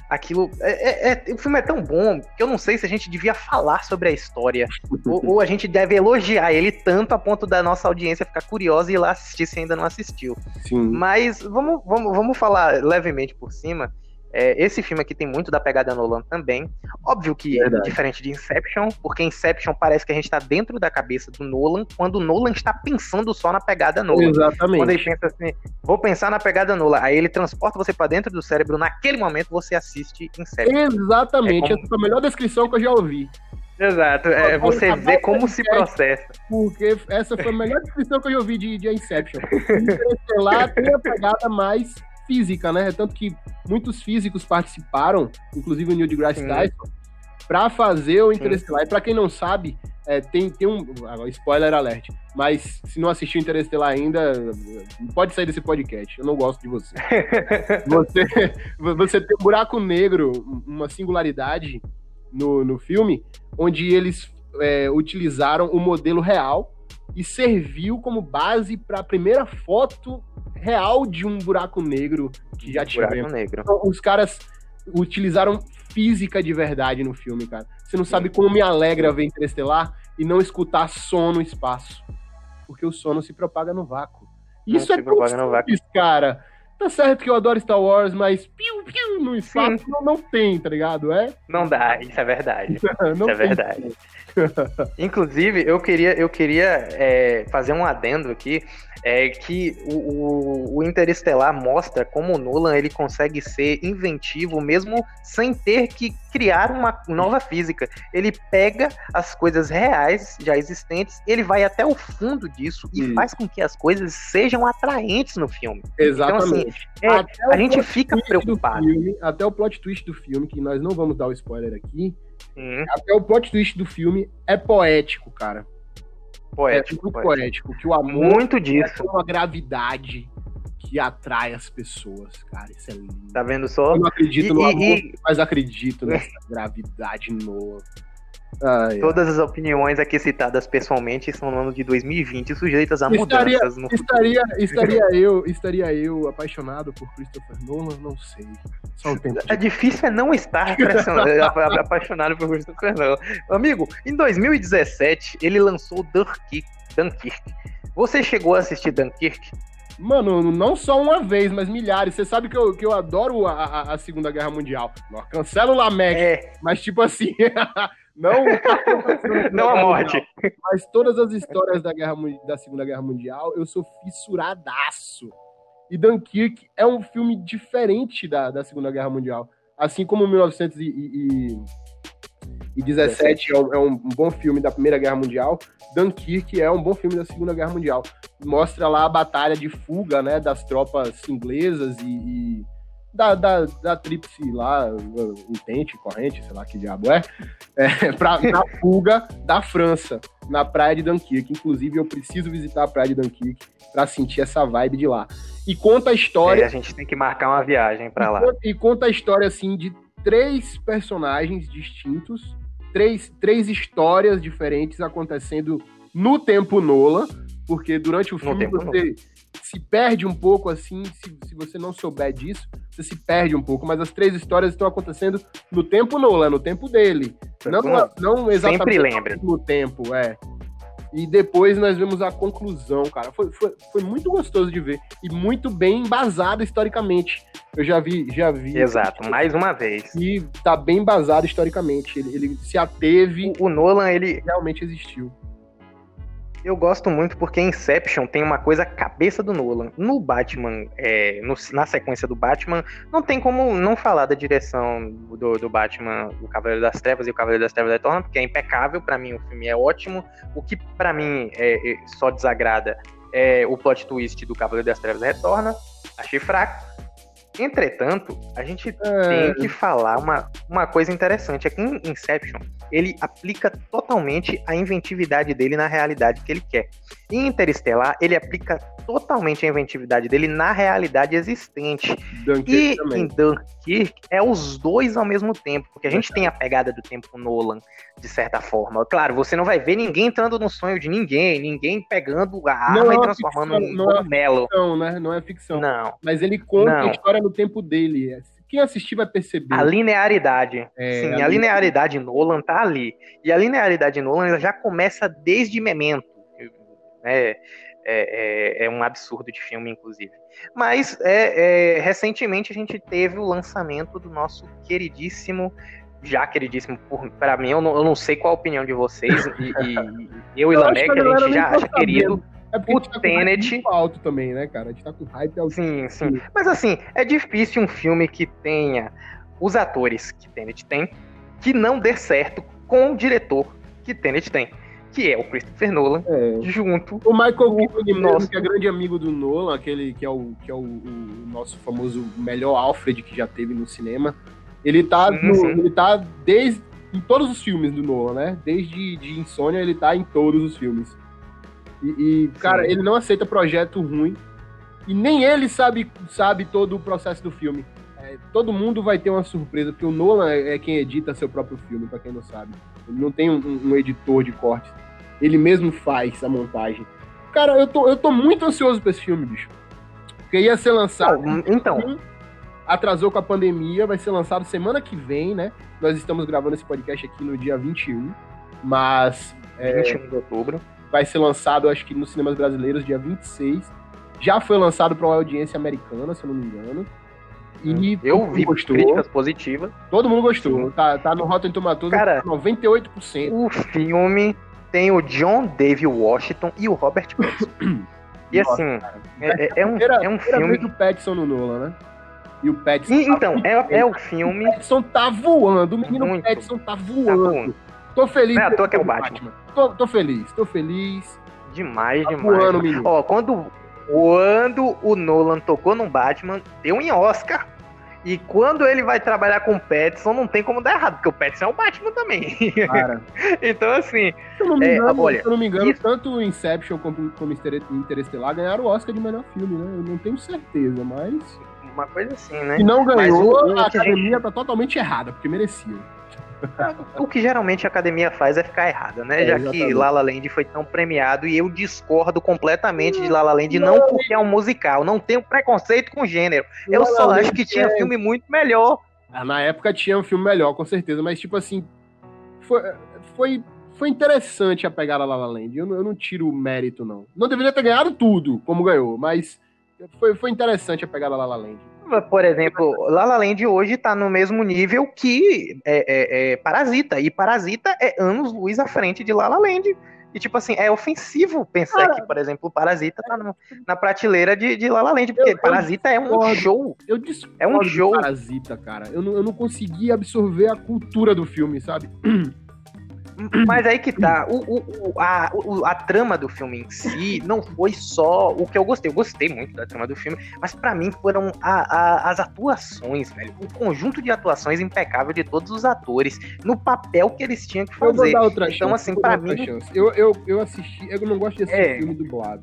Aquilo. É, é- é- o filme é tão bom que eu não sei se a gente devia falar sobre a história. (laughs) ou, ou a gente deve elogiar ele tanto a ponto da nossa audiência ficar curiosa e ir lá assistir se ainda não assistiu. Sim. Mas vamos, vamos, vamos falar levemente por cima. É, esse filme aqui tem muito da pegada Nolan também. Óbvio que Verdade. diferente de Inception, porque Inception parece que a gente tá dentro da cabeça do Nolan, quando o Nolan está pensando só na pegada Nolan. Exatamente. Quando ele pensa assim, vou pensar na pegada Nolan, aí ele transporta você pra dentro do cérebro, naquele momento você assiste Inception. Exatamente. É como- Essa foi a melhor descrição que eu já ouvi. Exato, é você vê com como se processa. Porque essa foi a melhor descrição que eu já ouvi de, de Inception. Interestelar tem a pegada mais física, né? Tanto que muitos físicos participaram, inclusive o Neil deGrasse Sim. Tyson, para fazer o Interestelar. E para quem não sabe, é, tem, tem um. Spoiler alert. Mas se não assistiu Interestelar ainda, pode sair desse podcast. Eu não gosto de você. (laughs) Você, você tem um buraco negro, uma singularidade no, no filme, onde eles é, utilizaram o modelo real e serviu como base para a primeira foto real de um buraco negro que já tivemos. Buraco negro. Então, os caras utilizaram física de verdade no filme, cara. Você não sabe como me alegra ver Interestelar e não escutar som no espaço. porque o sono se propaga no vácuo. Não Isso se é propaga no vácuo. simples, cara. Tá certo que eu adoro Star Wars, mas piu, piu no espaço não, não tem, tá ligado? É? Não dá, isso é verdade. (laughs) Não Isso é verdade. Inclusive, eu queria, eu queria é, fazer um adendo aqui, é que o, o, o Interestelar mostra como o Nolan ele consegue ser inventivo mesmo sem ter que criar uma nova física. Ele pega as coisas reais já existentes, ele vai até o fundo disso e Isso. faz com que as coisas sejam atraentes no filme. Exatamente. É, Até o a gente fica preocupado. filme- até o plot twist do filme, que nós não vamos dar o spoiler aqui, Hum, até o plot twist do filme é poético, cara. Poético, é muito poético. poético. Que o amor Muito é disso. uma gravidade que atrai as pessoas, cara. Isso é lindo. Tá vendo só? Eu não acredito E- no amor, e- mas acredito (laughs) nessa gravidade nova. Ai. Todas as opiniões aqui citadas pessoalmente são no ano de 2020, sujeitas a Estaria- mudanças no Estaria, estaria eu, estaria eu apaixonado por Christopher Nolan? Não sei. Só o tempo. É de- difícil é não estar (laughs) apaixonado por Christopher Nolan. Amigo, em 2017 ele lançou Dunkirk. Dunkirk. Você chegou a assistir Dunkirk? Mano, não só uma vez, mas milhares. Você sabe que eu, que eu adoro a, a- a Segunda Guerra Mundial. Não, cancela o Lameck, É, mas tipo assim. (laughs) não, não a morte. Mas todas as histórias da, Guerra, da Segunda Guerra Mundial, eu sou fissuradaço. E Dunkirk é um filme diferente da, da Segunda Guerra Mundial. Assim como 1917 é, um, é um bom filme da Primeira Guerra Mundial, Dunkirk é um bom filme da Segunda Guerra Mundial. Mostra lá a batalha de fuga né, das tropas inglesas e, e da, da, da tríplice lá, intente, corrente, sei lá que diabo é, é (laughs) pra, na fuga da França, na praia de Dunkirk. Inclusive, eu preciso visitar a praia de Dunkirk para sentir essa vibe de lá. E conta a história. É, a gente tem que marcar uma viagem pra lá. E conta- E conta a história, assim, de três personagens distintos, três, três histórias diferentes acontecendo no tempo Nola, porque durante o filme você se perde um pouco, assim, se, se você não souber disso, você se perde um pouco, mas as três histórias estão acontecendo no tempo Nola, no tempo dele. Não, não exatamente Sempre lembre. no tempo, é. E depois nós vemos a conclusão, cara. Foi, foi, foi muito gostoso de ver. E muito bem embasado historicamente. Eu já vi, já vi. Exato, mais uma vez. E tá bem embasado historicamente. Ele, ele se ateve, O, o Nolan, ele, realmente existiu. Eu gosto muito porque Inception tem uma coisa cabeça do Nolan. No Batman, é, no- na sequência do Batman, não tem como não falar da direção do, do Batman, o Cavaleiro das Trevas e o Cavaleiro das Trevas Retorna, porque é impecável. Pra mim, o filme é ótimo. O que pra mim é, é, só desagrada é o plot twist do Cavaleiro das Trevas Retorna. Achei fraco. Entretanto, a gente É, tem que falar uma, uma coisa interessante. É que em Inception, ele aplica totalmente a inventividade dele na realidade que ele quer. Interestelar, ele aplica totalmente a inventividade dele na realidade existente. Dunkirk E também. em Dunkirk, é os dois ao mesmo tempo. Porque a gente tem a pegada do tempo Nolan, de certa forma. Claro, você não vai ver ninguém entrando no sonho de ninguém, ninguém pegando a arma Não é e transformando ficção, num não é. Ficção, né? Não é ficção. Não. Mas ele conta Não. a história no tempo dele. Quem assistir vai perceber. A linearidade. É, Sim, a a linearidade Nolan tá ali. E a linearidade Nolan já começa desde Memento. É, é, é, é um absurdo de filme, inclusive. Mas é, é, recentemente a gente teve o lançamento do nosso queridíssimo, já queridíssimo por, pra mim, eu não, eu não sei qual a opinião de vocês, e, e (laughs) eu e que a gente já acha querido. É porque o a gente tá com hype Tenet- muito alto também, né, cara? A gente tá com hype alto. Sim, sim. Mas assim, é difícil um filme que tenha os atores que Tenet tem, que não dê certo com o diretor que Tenet tem, que é o Christopher Nolan, É. junto. O Michael Keaton, nosso- que é grande amigo do Nolan, aquele que é o, que é o, o nosso famoso melhor Alfred que já teve no cinema, ele tá, no- sim. ele tá desde em todos os filmes do Nolan, né? Desde de Insônia ele tá em todos os filmes. E, e, cara, ele não aceita projeto ruim e nem ele sabe, sabe todo o processo do filme. É, todo mundo vai ter uma surpresa, porque o Nolan é, é quem edita seu próprio filme, pra quem não sabe. Ele não tem um, um editor de cortes. Ele mesmo faz a montagem. Cara, eu tô, eu tô muito ansioso pra esse filme, bicho. Porque ia ser lançado. Então, Atrasou com a pandemia, vai ser lançado semana que vem, né? Nós estamos gravando esse podcast aqui no dia 21. Mas É, 21 de outubro. Vai ser lançado, acho que nos cinemas brasileiros, dia 26. Já foi lançado para uma audiência americana, se eu não me engano. E eu vi gostou. críticas positivas. Todo mundo gostou. Tá, tá no Rotten Tomatoes Cara, 98%. O filme tem o John David Washington e o Robert Pattinson. (clears throat) e Nossa, assim, é, é, é, um, é um filme... do Pattinson no Nolan, né? E o Pattinson. E, tá então, é, é o filme. O Pattinson tá voando. O menino Muito. Pattinson tá, tá voando. Tá voando. Tô feliz. Não é à toa que é o Batman. Batman. Tô, tô feliz, tô feliz. Demais, tá demais. Voando, menino. Ó, quando, quando o Nolan tocou no Batman, deu em Oscar. E quando ele vai trabalhar com o Petson, não tem como dar errado, porque o Petson é o Batman também. (laughs) Então, assim. Se eu não me é, engano, é, olha, se eu não me engano isso... tanto o Inception como, como Interestelar ganharam o Oscar de melhor filme, né? Eu não tenho certeza, mas. Uma coisa assim, né? E não ganhou, o, a academia gente... tá totalmente errada, porque merecia. (laughs) o que geralmente a academia faz é ficar errada, né? É, Já exatamente. que Lala La Land foi tão premiado e eu discordo completamente de Lala La Land, não, não porque é um musical, não tenho preconceito com gênero. Eu La só La acho que tinha é... filme muito melhor. Ah, na época tinha um filme melhor, com certeza, mas tipo assim, foi, foi, foi interessante a pegada La La Land. Eu, eu não tiro o mérito, não. Não deveria ter ganhado tudo, como ganhou, mas foi, foi interessante a pegada La La Land por exemplo, La La Land hoje tá no mesmo nível que é, é, é Parasita. E Parasita é anos luz à frente de La La Land. E, tipo assim, é ofensivo pensar que, por exemplo, Parasita tá no, na prateleira de, de La La Land, porque eu, Parasita é um show. Eu é um show. Parasita, cara. Eu não, eu não consegui absorver a cultura do filme, sabe? (clears throat) Mas aí que tá. O, o, a, o, a trama do filme em si não foi só o que eu gostei. Eu gostei muito da trama do filme, mas para mim foram a, a, as atuações, velho. O conjunto de atuações impecável de todos os atores no papel que eles tinham que fazer. Então, chance, assim, para mim. Eu, eu, eu assisti, eu não gosto de assistir é. filme dublado.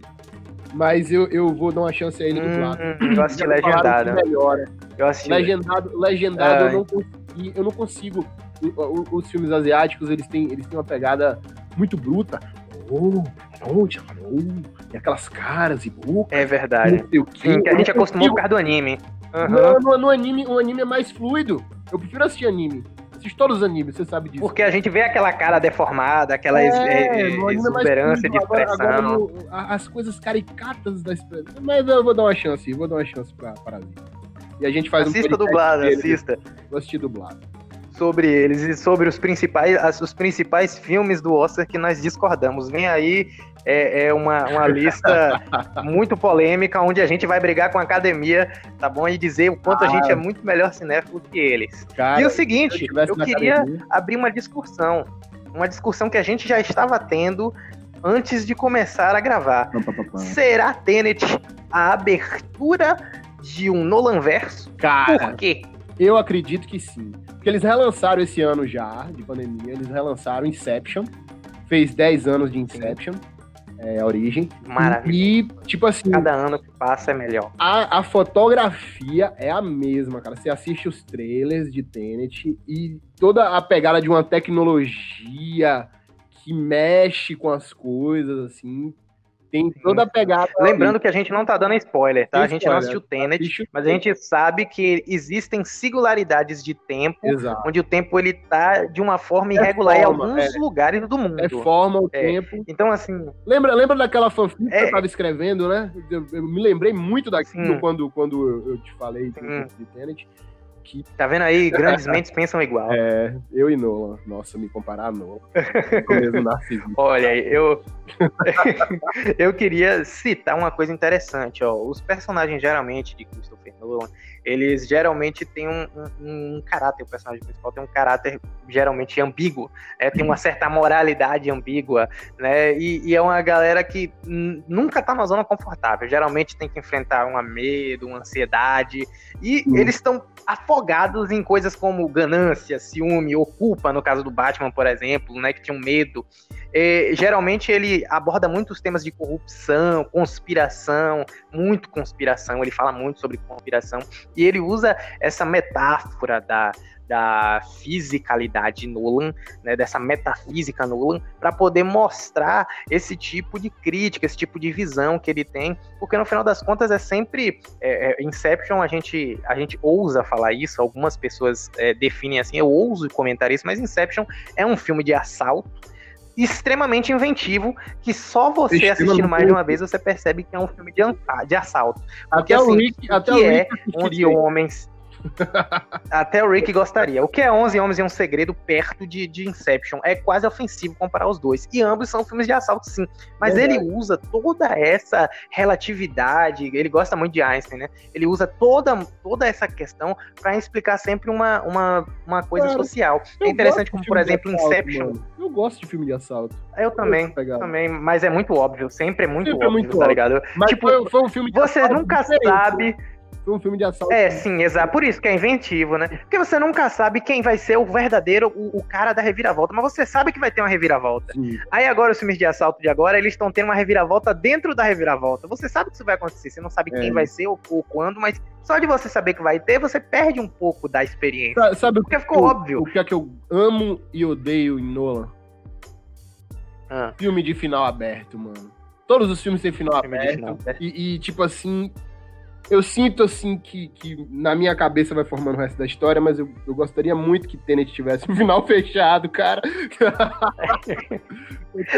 Mas eu, eu vou dar uma chance a ele hum, dublado. Eu assisti legendado. Eu assisti legendado. Legendado, eu não consegui, eu não consigo os filmes asiáticos, eles têm, eles têm uma pegada muito bruta. Oh, oh, oh, e aquelas caras e boca. É verdade. Sim, que a gente acostumou por causa do anime. Uhum. Não, no, no, anime, o anime é mais fluido. Eu prefiro assistir anime. Assisto todos os animes, você sabe disso. Porque a gente vê aquela cara deformada, aquela é, é, é exuberância de expressão. Agora, agora no, as coisas caricatas da expressão. Mas eu vou dar uma chance, vou dar uma chance pra Parasita. E a gente faz assista um dublado, assista. Vou assistir dublado sobre eles e sobre os principais, os principais filmes do Oscar que nós discordamos. Vem aí é, é uma, uma lista (laughs) muito polêmica, onde a gente vai brigar com a academia, tá bom? E dizer o quanto ah, a gente é muito melhor cinéfilo que eles. Cara, e o seguinte, eu, eu queria academia. abrir uma discussão. Uma discussão que a gente já estava tendo antes de começar a gravar. Será Tenet a abertura de um Nolan verso? Cara, Por quê? Eu acredito que sim. Porque eles relançaram esse ano já, de pandemia, eles relançaram Inception. Fez 10 anos de Inception, é, a origem. Maravilha. E, tipo assim. Cada ano que passa é melhor. A, a fotografia é a mesma, cara. Você assiste os trailers de Tenet e toda a pegada de uma tecnologia que mexe com as coisas, assim, tem toda a pegada. Lembrando que a gente não tá dando spoiler, tá? Tem a gente spoiler. não assistiu Tenet, Assiste mas a gente sabe que existem singularidades de tempo, Exato. onde o tempo ele tá de uma forma é irregular é forma, em alguns é. lugares do mundo. É forma o é. tempo. Então, assim. Lembra, lembra daquela fanfic que eu é. tava escrevendo, né? Eu, eu, me lembrei muito daquilo quando, quando eu te falei de Tenet. Que... Tá vendo aí? Grandes (laughs) mentes pensam igual. É, eu e Nolan. Nossa, me comparar a Nolan. (laughs) Olha, eu. (laughs) eu queria citar uma coisa interessante, ó. Os personagens geralmente de Christopher Nolan, eles geralmente têm um, um, um, caráter, o personagem principal tem um caráter geralmente ambíguo, é, tem uma certa moralidade ambígua, né? E, e é uma galera que nunca tá na zona confortável, geralmente tem que enfrentar um medo, uma ansiedade, e hum. eles estão afogados em coisas como ganância, ciúme ou culpa, no caso do Batman, por exemplo, né? Que tinha um medo. É, geralmente ele aborda muitos temas de corrupção, conspiração, muito conspiração, ele fala muito sobre conspiração, e ele usa essa metáfora da, da fisicalidade Nolan, né, dessa metafísica Nolan, para poder mostrar esse tipo de crítica, esse tipo de visão que ele tem, porque no final das contas é sempre é, é, Inception a gente a gente ousa falar isso, algumas pessoas é, definem assim, eu ouso comentar isso, mas Inception é um filme de assalto extremamente inventivo que só você assistindo mais de uma vez você percebe que é um filme de, de assalto. Porque, Até o assim, Rick, o até que o é Rick Onze assistiria. homens. Até o Rick gostaria. O que é 11 Homens e um Segredo perto de, de Inception? É quase ofensivo comparar os dois. E ambos são filmes de assalto, sim. Mas Verdade. ele usa toda essa relatividade. Ele gosta muito de Einstein, né? Ele usa toda, toda essa questão para explicar sempre uma, uma, uma coisa Claro. social. Eu é interessante como, por exemplo, assalto, Inception. mano. Eu gosto de filme de assalto. Eu também. Essa pegada. Também, mas é muito óbvio, sempre é muito Sempre é óbvio, muito tá óbvio. ligado? Mas Tipo, foi, foi um filme de Você nunca diferente, sabe um filme de assalto. É, sim, exato. Por isso que é inventivo, né? Porque você nunca sabe quem vai ser o verdadeiro, o, o cara da reviravolta, mas você sabe que vai ter uma reviravolta. Sim. Aí agora, os filmes de assalto de agora, eles estão tendo uma reviravolta dentro da reviravolta. Você sabe que isso vai acontecer, você não sabe quem É. vai ser ou, ou quando, mas só de você saber que vai ter, você perde um pouco da experiência. Sa- Sabe o Porque que ficou eu- óbvio. O que é que eu amo e odeio em Nolan? Ah, Filme de final aberto, mano. Todos os filmes têm final Filme aberto. final aberto. E, e, tipo assim, eu sinto assim que, que na minha cabeça vai formando o resto da história, mas eu, eu gostaria muito que Tenet tivesse um (laughs) final fechado, cara. (laughs)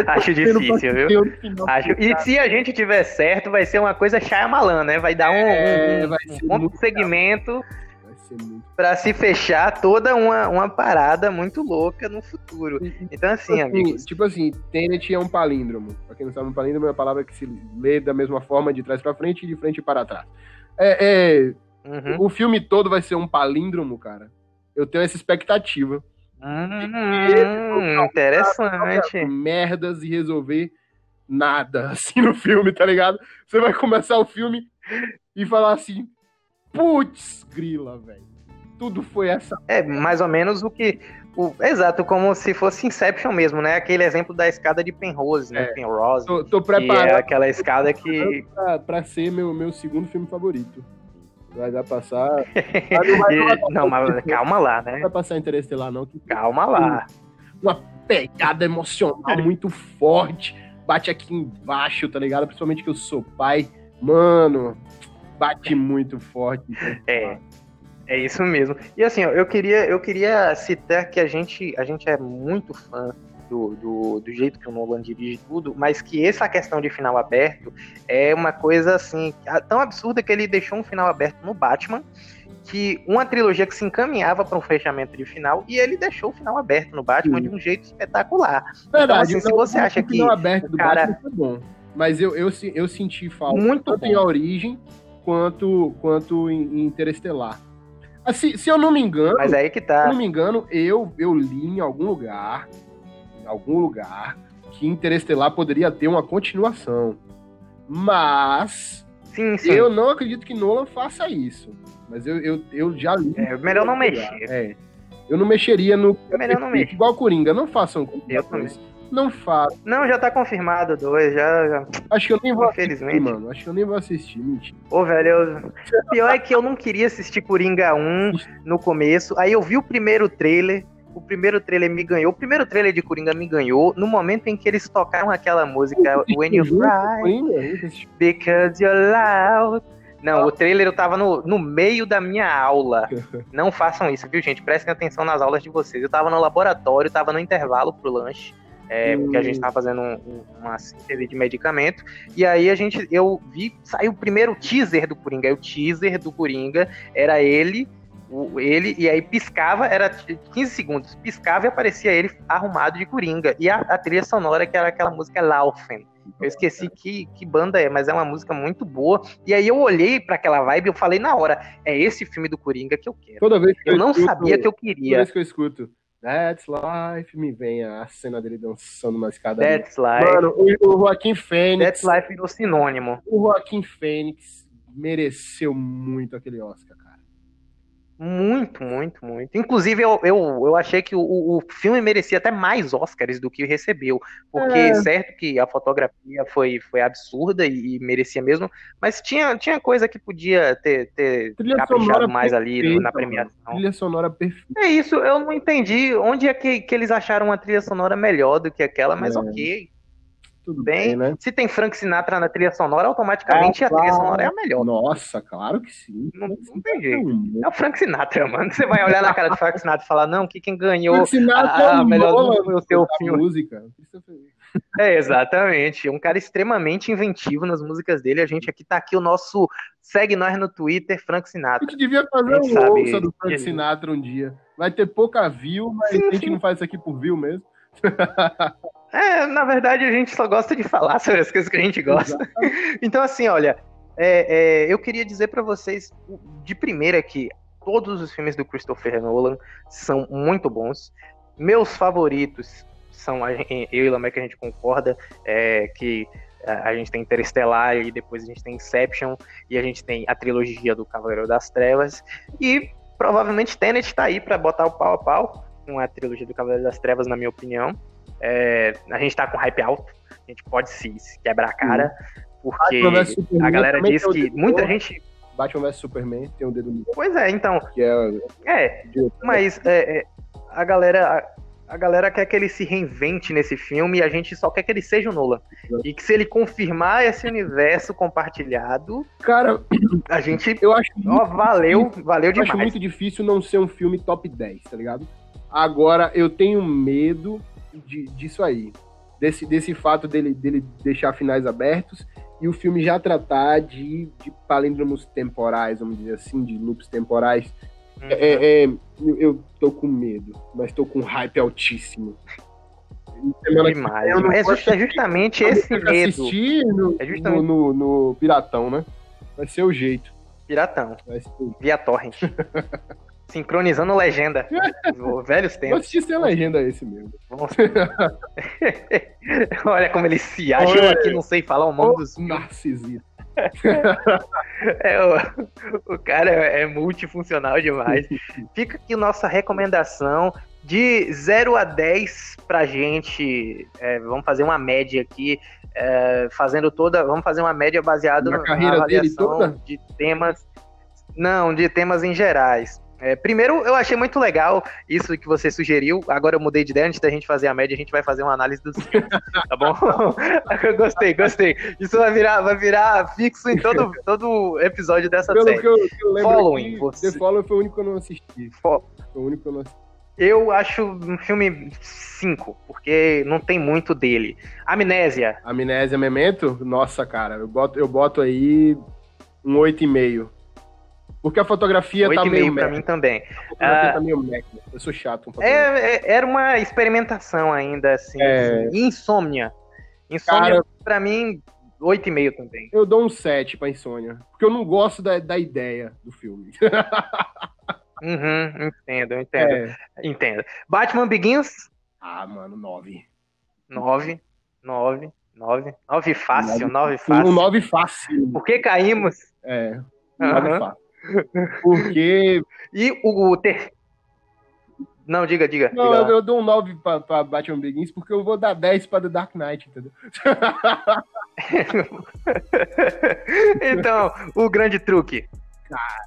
Acho difícil, viu? um Acho... E se a gente tiver certo, vai ser uma coisa Shyamalan, né? Vai dar um, É, um- vai um de segmento Vai ser muito. pra se fechar toda uma, uma parada muito louca no futuro. Então, assim, Assim, amigos. tipo assim, Tenet é um palíndromo. Pra quem não sabe, um palíndromo é uma palavra que se lê da mesma forma de trás pra frente e de frente para trás. É, é, Uhum. o filme todo vai ser um palíndromo, cara. Eu tenho essa expectativa. Hum, interessante. Merdas e resolver nada, assim, no filme, tá ligado? Você vai começar o filme e falar assim, putz, grila, velho. Tudo foi essa. É mais ou menos o que. o- exato, como se fosse Inception mesmo, né? Aquele exemplo da escada de Penrose, né? É. Penrose. Tô, tô Que é preparado aquela escada que. pra, pra ser meu, meu segundo filme favorito. Vai dar passar. (laughs) Mas não vai, não vai Não, mas calma lá, né? não vai passar Interestelar, não. Que Calma lá. uma pegada emocional muito forte. Bate aqui embaixo, tá ligado? Principalmente que eu sou pai. Mano, bate muito forte. É. É isso mesmo. E assim, ó, eu queria, eu queria citar que a gente, a gente é muito fã do, do, do jeito que o Nolan dirige tudo, mas que essa questão de final aberto é uma coisa assim, tão absurda que ele deixou um final aberto no Batman, que uma trilogia que se encaminhava para um fechamento de final, e ele deixou o final aberto no Batman Sim. de um jeito espetacular. Verdade, assim, se você acha o que final aberto o do cara- Batman foi bom. Mas eu, eu, se- eu senti falta Muito tanto bom. em A Origem quanto, quanto em, em Interestelar. Assim, se eu não me engano, Mas aí que Se eu tá. não me engano, eu, eu li em algum lugar, em algum lugar, que Interestelar poderia ter uma continuação. Mas Sim, sim. eu não acredito que Nolan faça isso. Mas eu, eu, eu já li. É, melhor não lugar. mexer. É. Eu não mexeria no. É melhor não mexer. Igual Coringa, não façam Eu continuações. Não façam. Não, já tá confirmado dois, já, já. Acho que eu nem vou assistir, Infelizmente. mano. Acho que eu nem vou assistir, mentira. Ô, velho, eu... pior é que eu não queria assistir Coringa 1 no começo. Aí eu vi o primeiro trailer. O primeiro trailer me ganhou. O primeiro trailer de Coringa me ganhou no momento em que eles tocaram aquela música When You Cry. Because You're Loud. Não, o trailer eu tava no, no meio da minha aula. Não façam isso, viu, gente? Prestem atenção nas aulas de vocês. Eu tava no laboratório, tava no intervalo pro lanche. É, porque a gente tava fazendo um- um- uma síntese de medicamento. E aí a gente, eu vi, saiu o primeiro teaser do Coringa. Aí o teaser do Coringa era ele, o- ele, e aí piscava, era 15 segundos, piscava e aparecia ele arrumado de Coringa. E a, a trilha sonora, que era aquela música Laufen. Eu esqueci que, que banda é, mas é uma música muito boa. E aí eu olhei pra aquela vibe e eu falei na hora, é esse filme do Coringa que eu quero. Toda vez que Eu não escuto- sabia que eu Toda queria. vez que eu escuto That's Life, me vem a cena dele dançando uma escada. ali. That's Life. Mano, o, o Joaquim Fênix. That's Life virou sinônimo. O Joaquim Fênix mereceu muito aquele Oscar, cara. Muito, muito, muito. Inclusive, eu, eu, eu achei que o, o filme merecia até mais Oscars do que recebeu. Porque, É. certo que a fotografia foi, foi absurda e, e merecia mesmo, mas tinha, tinha coisa que podia ter, ter Trilha caprichado mais ali no- na perfeita, premiação. Trilha sonora perfeita. É isso, eu não entendi onde é que, que eles acharam uma trilha sonora melhor do que aquela, mas É. ok. Tudo bem, bem, né? Se tem Frank Sinatra na trilha sonora, automaticamente Ah, a trilha sonora é a melhor. Nossa, claro que sim. Não, não tem jeito. Frank É o Frank Sinatra, (laughs) mano. Você vai olhar na cara do Frank Sinatra e falar, não, que quem ganhou Sinatra a- a melhor Nolan foi o seu filme. música. É, exatamente. Um cara extremamente inventivo nas músicas dele. A gente aqui tá aqui, o nosso. Segue nós no Twitter, Frank A Sinatra. gente devia fazer um ouça do Frank Sinatra um dia. Vai ter pouca view, mas Sim, a gente sim. não faz isso aqui por view mesmo. (laughs) É, na verdade, a gente só gosta de falar sobre as coisas que a gente gosta. (laughs) Então, assim, olha, é, é, eu queria dizer pra vocês de primeira que todos os filmes do Christopher Nolan são muito bons. Meus favoritos são, eu e Lameck, a gente concorda, é, que a gente tem Interestelar e depois a gente tem Inception e a gente tem a trilogia do Cavaleiro das Trevas e provavelmente Tenet tá aí pra botar o pau a pau com a trilogia do Cavaleiro das Trevas, na minha opinião. É, a gente tá com hype alto, a gente pode se, se quebrar a cara, porque vs Superman a galera diz que muita gente. Batman vs Superman tem o dedo no Pois é, então, que é é, mas é, é, a galera. A, galera quer que ele se reinvente nesse filme e a gente só quer que ele seja o Nolan. E que se ele confirmar esse universo compartilhado, Cara, a gente. eu acho Ó, valeu, valeu Eu acho demais. muito difícil não ser um filme top 10, tá ligado? Agora, eu tenho medo de, disso aí. Desse, desse fato dele, dele deixar finais abertos e o filme já tratar de, de palíndromos temporais, vamos dizer assim, de loops temporais. Uhum. É, é, eu, eu tô com medo, mas tô com hype altíssimo. Demais. eu não É, é justamente esse medo. assistir no, É justamente- no, no- no Piratão, né? Vai ser o jeito. Piratão, Vai ser via torrent. (laughs) Sincronizando legenda. (laughs) Os Velhos Vou tempos. assistir sem legenda esse mesmo. Vamos- (laughs) Olha como ele se acha. Eu aqui não sei falar o nome dos Narcisista. (laughs) É, o, o cara é, é multifuncional demais. Fica aqui nossa recomendação de 0 a 10 pra gente. é, vamos fazer uma média aqui. é, fazendo toda. Vamos fazer uma média baseada Na no- carreira dele avaliação toda? de temas. Não, de temas em gerais. É, primeiro, eu achei muito legal isso que você sugeriu. Agora eu mudei de ideia. Antes da gente fazer a média, a gente vai fazer uma análise dos filmes, (laughs) tá bom? Eu (laughs) gostei, gostei. Isso vai virar, vai virar fixo em todo, todo episódio dessa Pelo série. que eu, que eu lembro Following, você- The Following foi o único que eu não assisti. Fo- Foi o único que eu não assisti. Eu acho um filme 5, porque não tem muito dele. Amnésia. Amnésia Memento, nossa, cara, eu boto, eu boto aí um 8,5. Porque a fotografia tá 8,5 meio pra mim também. A fotografia Ah. tá meio merda. Eu sou chato fotografia. É, é- era uma experimentação ainda, assim. É. assim. Insônia. Insônia, Cara- pra mim, 8,5 também. Eu dou um 7 pra Insônia. Porque eu não gosto da, da ideia do filme. (laughs) Uhum, entendo, entendo, É. entendo. Batman Begins, Ah, mano, 9. 9, 9, 9. 9 fácil, 9 fácil. Um 9 fácil. Por que caímos? É. Um 9 Aham. fácil. Porque. (laughs) E o, ter... Não, diga, diga. Não, diga eu, eu dou um 9 pra, pra Batman Begins porque eu vou dar 10 pra The Dark Knight, entendeu? (laughs) então, o grande truque.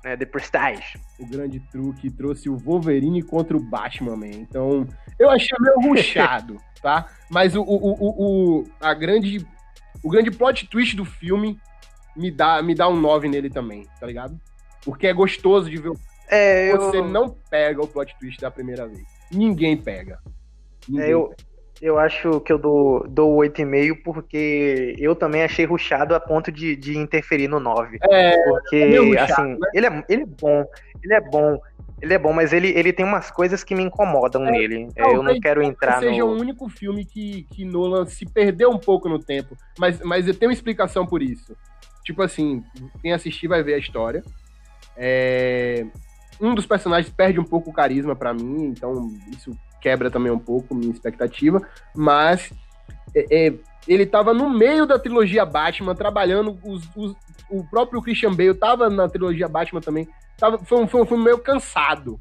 Né, The Prestige. o grande truque trouxe o Wolverine contra o Batman, man. Então, eu achei meio ruchado, (laughs) tá? Mas o, o, o, o, a grande, o grande plot twist do filme me dá, me dá um 9 nele também, tá ligado? Porque é gostoso de ver. É, eu, Você não pega o plot twist da primeira vez. Ninguém pega. Ninguém É, eu, eu acho que eu dou, dou 8,5 porque eu também achei ruchado a ponto de, de interferir no 9. É, Porque, é ruchado, assim, ele, é, ele é bom, ele é bom, ele é bom, mas ele, ele tem umas coisas que me incomodam nele. É, eu não quero entrar seja no... o único filme que, que Nolan se perdeu um pouco no tempo. Mas, mas eu tenho uma explicação por isso. Tipo assim, quem assistir vai ver a história. É, Um dos personagens perde um pouco o carisma pra mim, então isso quebra também um pouco minha expectativa. Mas é, é, ele tava no meio da trilogia Batman, trabalhando. Os, os- o próprio Christian Bale tava na trilogia Batman também. Tava, foi, um, foi um filme meio cansado.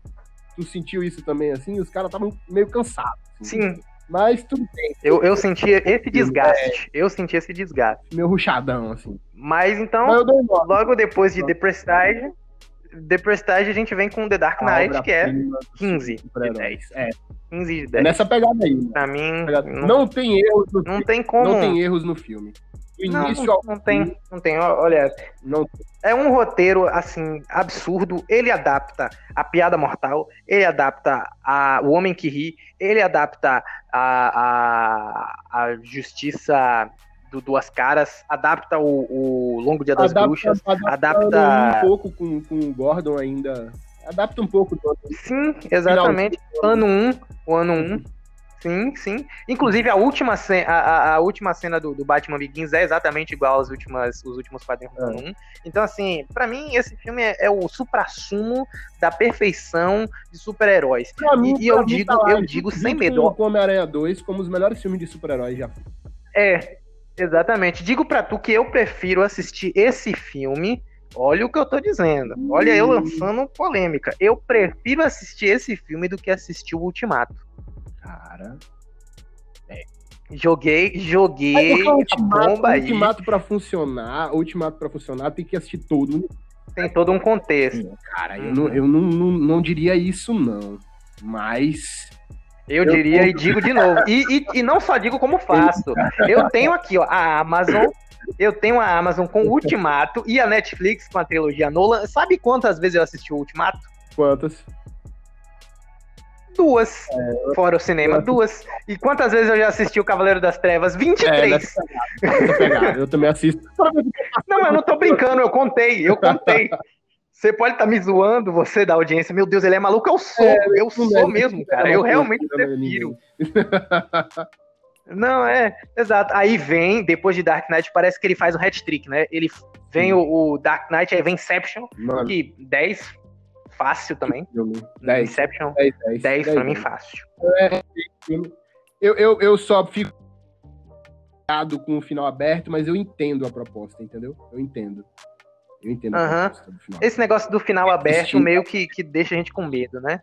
Tu sentiu isso também, assim? Os caras estavam meio cansados. assim. Sim, Mas tudo bem, eu, eu senti esse desgaste. Eu senti esse desgaste. meio ruchadão, assim. Mas então, Mas logo depois de The Prestige, The Prestige a gente vem com The Dark Knight, que é Obra-prima dos 15 de super-heróis. 10. É, 15 de é 10. nessa pegada aí. né? Pra mim, não, Não tem erros no não filme. tem como. Não tem erros no filme. Do Não, início não, não tem, não tem. Olha, não é um roteiro assim absurdo. Ele adapta a piada mortal, ele adapta a o homem que ri, ele adapta a, a, a justiça do duas caras, adapta o, o longo dia das adapta, bruxas, adapta adapta- um pouco com, com o Gordon ainda. Adapta um pouco do Sim, exatamente. Ano 1, o ano 1. Sim, sim. Inclusive, a última, ce- a, a, última cena do, do Batman Begins é exatamente igual aos últimas, os últimos quadrinhos do É. ano 1. Então, assim, pra mim, esse filme é, é o suprassumo da perfeição de super-heróis. E- e eu digo- tá lá, eu digo sem medo, Com, ó. com Homem-Aranha 2, como os melhores filmes de super-heróis já. É, exatamente. Digo pra tu que eu prefiro assistir esse filme. Olha o que eu tô dizendo. Olha eu lançando polêmica. Eu prefiro assistir esse filme do que assistir o Ultimato. Cara. Joguei, É joguei porque o a ultimato, bomba o aí. ultimato pra funcionar, ultimato pra funcionar tem que assistir todo. Tem todo um contexto. Cara, eu, não, eu não, não, não diria isso, não. Mas. Eu, Eu diria e compro. digo de novo. E, e, e não só digo como faço. Eu tenho aqui, ó, a Amazon. Eu tenho a Amazon com o Ultimato e a Netflix com a trilogia Nolan. Sabe quantas vezes eu assisti o Ultimato? Quantas? Duas. Fora o cinema, duas. E quantas vezes eu já assisti o Cavaleiro das Trevas? 23. nessa pegada, nessa pegada. Eu também assisto. Não, eu não tô brincando, eu contei, eu contei. Você pode estar me zoando, você da audiência. Meu Deus, ele é maluco, eu sou. eu sou mesmo, cara. Eu realmente prefiro. Não, é, exato. Aí vem, depois de Dark Knight, parece que ele faz um hat-trick, né? Ele vem o, o Dark Knight, aí vem Inception, Mano, que 10, fácil também. filme. 10. Inception, 10, 10. 10 pra mim, fácil. Eu, eu, eu só fico com o final aberto, mas eu entendo a proposta, entendeu? Eu entendo. Eu entendo final. Esse negócio do final aberto Assisti. meio que, que deixa a gente com medo, né?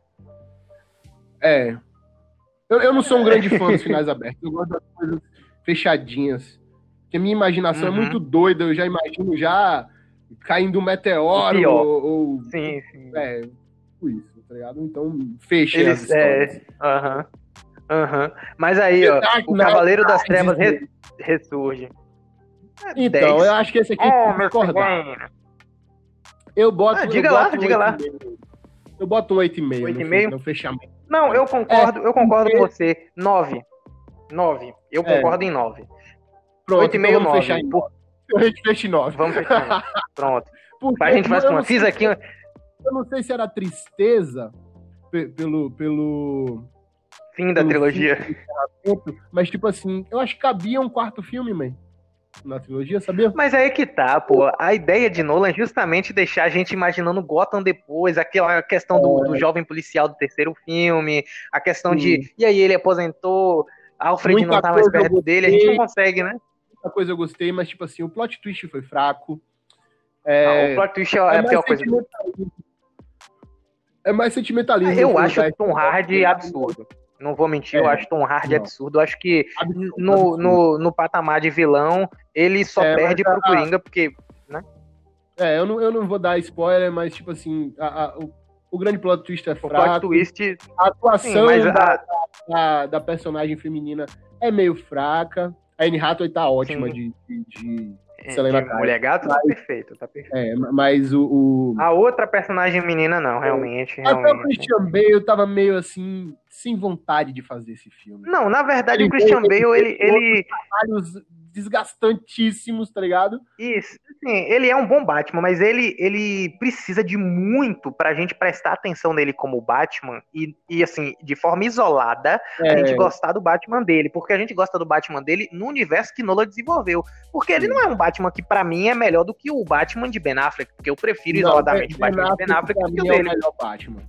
É. Eu, eu não sou um grande fã dos finais abertos. Eu gosto das coisas fechadinhas. Porque a minha imaginação Uhum. é muito doida. Eu já imagino já caindo um meteoro ou, ou- Sim, sim. É, isso, tá ligado? Então, fechem Eles- histórias. Aham. Mas aí, ó, Dark o Cavaleiro das. Trevas re- ressurge. É Então, 10. eu acho que esse aqui Oh, tem Eu boto. Ah, eu diga lá, boto um diga lá. 8,5. Eu boto um 8,5 no, 8,5? no fechamento. Não, eu concordo, eu concordo porque- com você. 9. 9. Eu É. concordo em 9. Pronto, 8,5, então vamos 9. fechar em Por- 9. A gente fecha em 9. Vamos fechar. (laughs) Pronto. Porque A gente eu uma. não Fiz sei- aqui. Eu não sei se era tristeza pe- pelo, pelo, Fim da pelo trilogia. fim mas tipo assim, eu acho que cabia um quarto filme, man, na trilogia, sabia? Mas aí que tá, pô. A ideia de Nolan é justamente deixar a gente imaginando Gotham depois, aquela questão do, É. do jovem policial do terceiro filme, a questão de. E aí ele aposentou, Alfred Muita não tá mais perto dele, a gente não gostei. consegue, né? Muita coisa eu gostei, mas tipo assim, o plot twist foi fraco. Ah, É, o plot twist é, é a pior coisa. É mais sentimentalismo. Eu no acho filme, Tom vai. Hardy absurdo. Não vou mentir, eu É, acho Tom Hardy não. absurdo. Eu acho que Absurdo, no, absurdo. no, no patamar de vilão, ele só É, perde pro a- Coringa, porque. É, eu não, eu não vou dar spoiler, mas tipo assim, a- a- o, o grande plot twist é O plot fraco. twist. A atuação Sim, da, da, da personagem feminina é meio fraca. A Anne Hathaway tá ótima de, de, de- de Selena Kyle. Mulher Gato tá perfeito, tá perfeito. É, mas o. o... A outra personagem menina, não, realmente. Até o realmente. Christian Bale tava meio assim, sem vontade de fazer esse filme. Não, na verdade, Ele o Christian Bale, ele, ele. Desgastantíssimos, tá ligado? Isso, assim, ele é um bom Batman, mas ele, ele precisa de muito pra gente prestar atenção nele como Batman e, e assim, de forma isolada, a É, gente gostar do Batman dele, porque a gente gosta do Batman dele no universo que Nolan desenvolveu. Porque ele não é um Batman que pra mim é melhor do que o Batman de Ben Affleck, porque eu prefiro não, isoladamente o Batman de Ben Affleck do que o mim é o dele. melhor Batman.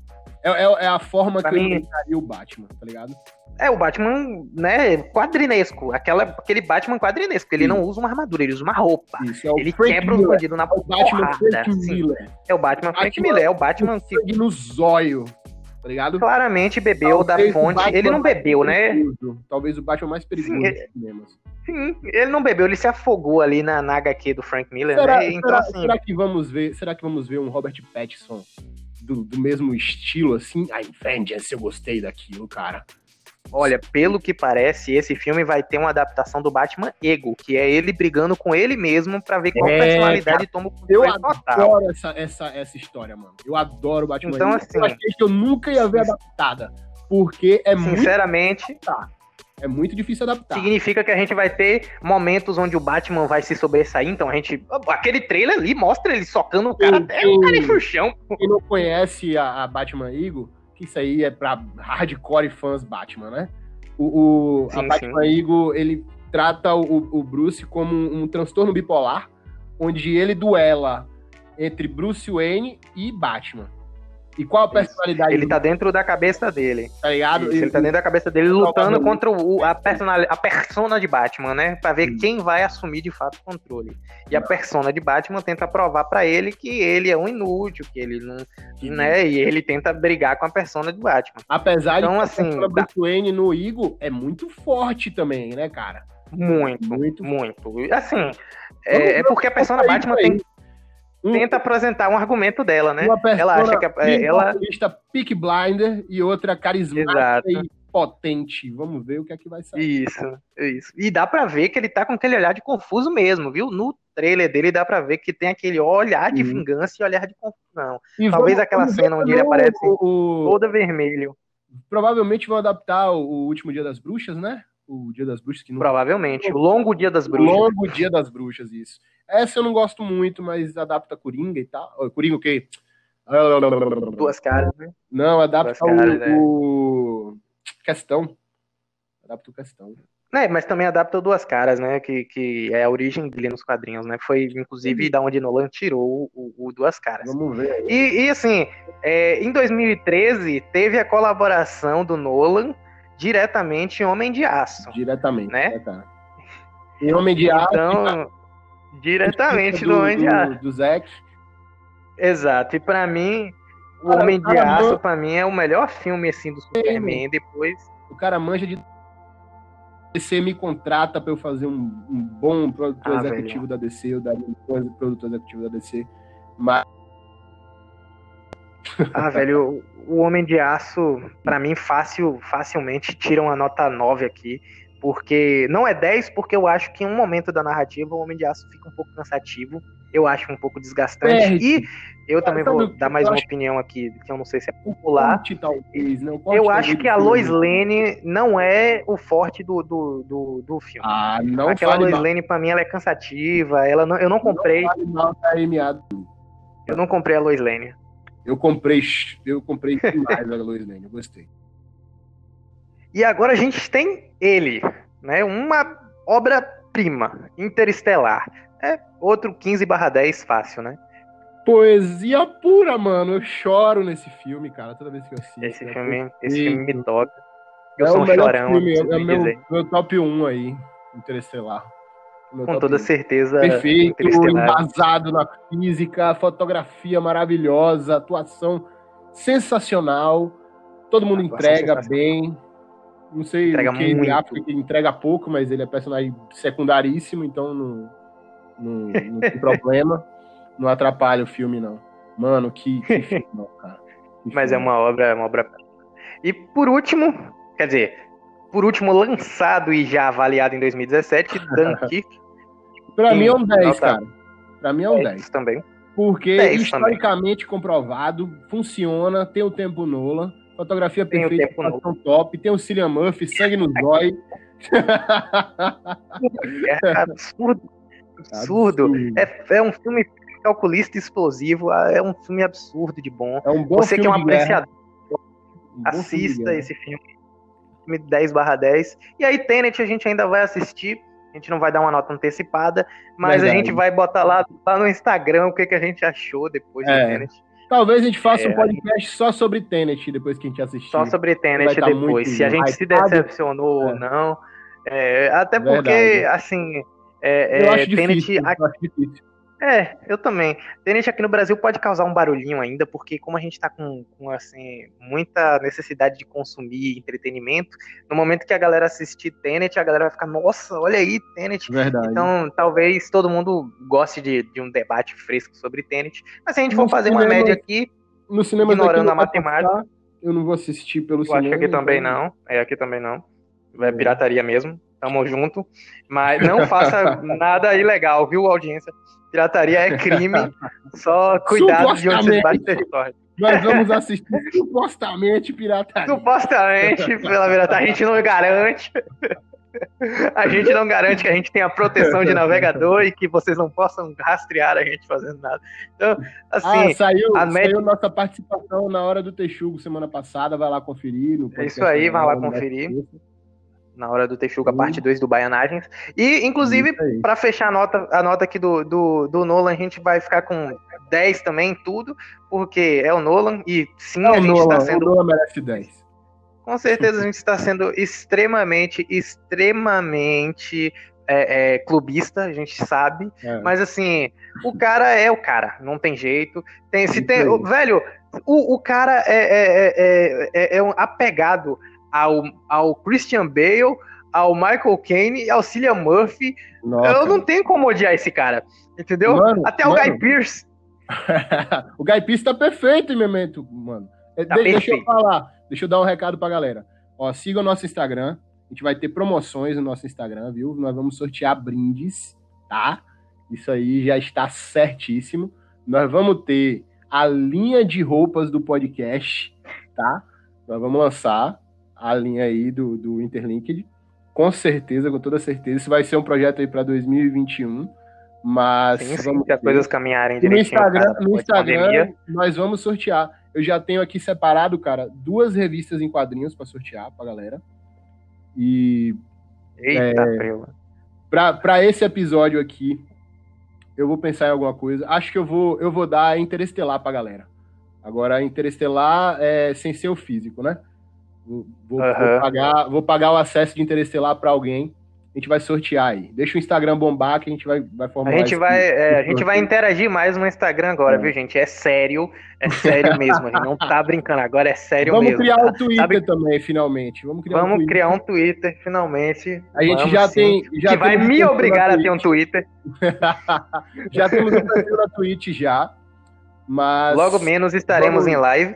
É, é- é a forma Pra que mim- eu o Batman, tá ligado? É, o Batman, né, quadrinesco, aquela, aquele Batman quadrinesco, ele Sim. não usa uma armadura, ele usa uma roupa. Isso, é o Ele Frank quebra os Miller. bandidos na É porrada. Frank sim. Miller. É o Batman Frank Miller, é o Batman que no zóio. tá ligado? Claramente bebeu Talvez da fonte. Ele não bebeu, né? Talvez o Batman mais perigoso Sim, dos cinemas. Sim, ele não bebeu, ele se afogou ali na, na HQ do Frank Miller, Será, né? Então, será- assim, será que vamos ver? Será que vamos ver um Robert Pattinson do, do mesmo estilo, assim? Ai, Vengeance, eu gostei daquilo, cara. Olha, pelo que parece, esse filme vai ter uma adaptação do Batman Ego, que é ele brigando com ele mesmo pra ver qual É, personalidade toma o Eu total. adoro essa, essa, essa história, mano. Eu adoro o Batman. Então, Eu assim, achei que eu nunca ia ver adaptada. Porque é muito, Sinceramente, é muito difícil adaptar. significa que a gente vai ter momentos onde o Batman vai se sobressair. Então a gente. Aquele trailer ali mostra ele socando o cara Sim, até o cara pro chão. Quem não conhece a, a Batman Eagle, que isso aí é pra hardcore fãs Batman, né? O, o- a Sim, Batman Eagle, ele trata o, o Bruce como um, um transtorno bipolar, onde ele duela entre Bruce Wayne e Batman. E qual a personalidade Ele tá dentro da cabeça dele. tá ligado? Isso, ele tá dentro da cabeça dele lutando contra o, a, personali- a persona de Batman, né? Pra ver Sim. quem vai assumir de fato o controle. E a persona de Batman tenta provar pra ele que ele é um inútil, que ele não. né? E ele tenta brigar com a persona de Batman. Apesar Então, de que assim, a Bruce Wayne no Eagle é muito forte também, né, cara? Muito, Muito muito. Assim, é, é porque a persona Batman tem, Um- tenta apresentar um argumento dela, né? Uma Ela acha que a- é, ela. lista Peak Blinder e outra carismática Exato. e potente. Vamos ver o que é que vai sair. Isso, isso. E dá pra ver que ele tá com aquele olhar de confuso mesmo, viu? No trailer dele dá pra ver que tem aquele olhar de Uhum. vingança e olhar de confusão. E Talvez vamos- aquela vamos cena onde ele aparece o- o- Toda vermelho. Provavelmente vão adaptar o, o último Dia das Bruxas, né? O Dia das Bruxas que não. Provavelmente. O longo dia das O bruxas. Longo Dia das Bruxas, isso. Essa eu não gosto muito, mas adapta Coringa e tal. Coringa o quê? Duas caras, né? Não, adapta caras, o, é. o. Questão. Adapta o questão. É, mas também adapta o Duas Caras, né? Que, que é a origem dele nos quadrinhos, né? Foi, inclusive, da onde Nolan tirou o, o Duas Caras. Vamos ver. E, e, assim, é, em 2013, teve a colaboração do Nolan diretamente em Homem de Aço. Diretamente, Né? cara? E Homem de Aço. Então, diretamente do, Homem de Aço. do, do Zack. Exato. E pra mim, o Cara, Homem de Aço, pra mim, é o melhor filme, assim, do Superman. Depois, O cara manja de. DC me contrata pra eu fazer um, um bom produtor Ah, executivo da DC, eu daria um produtor executivo da DC. Mas ah, velho, o o Homem de Aço, pra mim, fácil, facilmente tira uma nota 9 aqui. Porque não é 10, porque eu acho que em um momento da narrativa o Homem de Aço fica um pouco cansativo. Eu acho um pouco desgastante. E eu também Sabe vou dar mais uma acho? opinião aqui, que eu não sei se é popular. corte, talvez, né? Eu acho que a filme. Lois Lane não é o forte do, do, do, do filme. Ah, não Aquela Lois mal. Lane, pra mim, ela é cansativa. Ela não, eu não comprei. Não mal Adams. Eu não comprei a Lois Lane. Eu comprei, eu comprei demais a Lois Lane, eu gostei. E agora a gente tem ele, né? Uma obra-prima, interestelar. É outro 15 barra 10 fácil, né? Poesia pura, mano. Eu choro nesse filme, cara, toda vez que eu assisto. Esse né? filme, esse filme me toca. Eu é sou o um melhor chorão, filme, é lhe meu, meu top 1 aí, Interestelar. Com toda 1. certeza. Perfeito, embasado na física, fotografia maravilhosa, atuação sensacional. Todo mundo entrega sensacional. bem. Não sei Entrega o que ele entrega pouco, mas ele é personagem secundaríssimo, então não, não, não tem (laughs) problema. Não atrapalha o filme, não. Mano, que, que (laughs) filme, não, cara. Que Mas é filme. uma obra, uma obra. E por último, quer dizer, por último, lançado e já avaliado em 2017, (laughs) Dunkirk. Pra mim é um Sim, 10, nota cara. Pra mim é um 10. 10 também. Porque 10 historicamente comprovado, funciona, tem o tempo Nolan, fotografia Tem perfeita, atuação top, tem o Cillian Murphy, sangue no zóio. É absurdo. Absurdo. É, é um filme calculista explosivo, é um filme absurdo de bom. É um bom Você que é um filme apreciador, um filme assista guerra. esse filme. Filme 10 barra 10. E aí, Tenet, a gente ainda vai assistir. A gente não vai dar uma nota antecipada, mas Verdade. a gente vai botar lá, lá no Instagram o que, que a gente achou depois É. do Tenet. Talvez a gente faça É, um podcast só sobre Tenet depois que a gente assistir. Só sobre Tenet depois. Se a gente se decepcionou ou É. não. É, até porque, Verdade. assim, é, Eu é, acho Tenet difícil. Eu acho difícil. É, eu também. Tenet aqui no Brasil pode causar um barulhinho ainda, porque como a gente tá com, com, assim, muita necessidade de consumir entretenimento, no momento que a galera assistir Tenet, a galera vai ficar, nossa, olha aí, Tenet. Verdade. Então, talvez todo mundo goste de, de um debate fresco sobre Tenet. Mas se a gente for no fazer cinema, uma média aqui, no cinema ignorando a matemática... Passar, eu não vou assistir pelo eu cinema. acho que aqui também então não. É, aqui também não. É pirataria mesmo. Tamo junto. Mas não faça (laughs) nada ilegal, viu, audiência? Pirataria é crime. (laughs) Só cuidado de onde você bate território. Nós (laughs) vamos assistir supostamente pirataria. Supostamente pela pirataria. A gente não garante. (laughs) A gente não garante que a gente tenha proteção de navegador e que vocês não possam rastrear a gente fazendo nada. Então, assim. Ah, saiu, a saiu nossa participação na hora do Texugo semana passada. Vai lá conferir. é isso aí, vai lá conferir na hora do Texuga, uhum. parte 2 do Baianagens. E, inclusive, para fechar a nota, a nota aqui do, do, do, Nolan, a gente vai ficar com 10 também, tudo, porque é o Nolan, e sim, é a gente Nolan, está sendo. O Nolan merece 10. Com certeza a gente está sendo extremamente, extremamente é, é, clubista, a gente sabe. É. Mas assim, o cara é o cara, não tem jeito. Tem, se tem, velho, o, o cara é, é, é, é, é um apegado ao, ao Christian Bale, ao Michael Caine e ao Cillian Murphy. Nossa. Eu não tenho como odiar esse cara, entendeu? Mano, Até mano. o Guy Pearce. (laughs) o Guy Pearce tá perfeito em momento, mano. É, tá de, deixa eu falar, deixa eu dar um recado pra galera. Ó, siga o nosso Instagram. A gente vai ter promoções no nosso Instagram, viu? Nós vamos sortear brindes, tá? Isso aí já está certíssimo. Nós vamos ter a linha de roupas do podcast, tá? Nós vamos lançar a linha aí do, do Interlinked. Com certeza, com toda certeza. Isso vai ser um projeto aí para 2021. Mas sim, sim, vamos se as coisas caminharem direitinho. No Instagram, no Instagram nós vamos sortear. Eu já tenho aqui separado, cara, duas revistas em quadrinhos para sortear pra galera. E. Eita, é, pra, pra esse episódio aqui, eu vou pensar em alguma coisa. Acho que eu vou, eu vou dar Interestelar pra galera. Agora, Interestelar é sem ser o físico, né? Vou, vou, uhum. vou, pagar, vou pagar o acesso de Interestelar para alguém. A gente vai sortear aí. Deixa o Instagram bombar que a gente vai, vai formar. A gente vai, é, a gente vai interagir mais no Instagram agora, é. viu, gente? É sério, é sério (laughs) mesmo. A gente não tá brincando agora, é sério Vamos mesmo. Vamos criar um Twitter Sabe? também, finalmente. Vamos criar, Vamos um, criar um Twitter, finalmente. A gente já sim. tem. Já que vai me obrigar a ter um Twitter. (laughs) já temos um perfil na Twitch já. Mas. Logo menos estaremos Vamos... em live.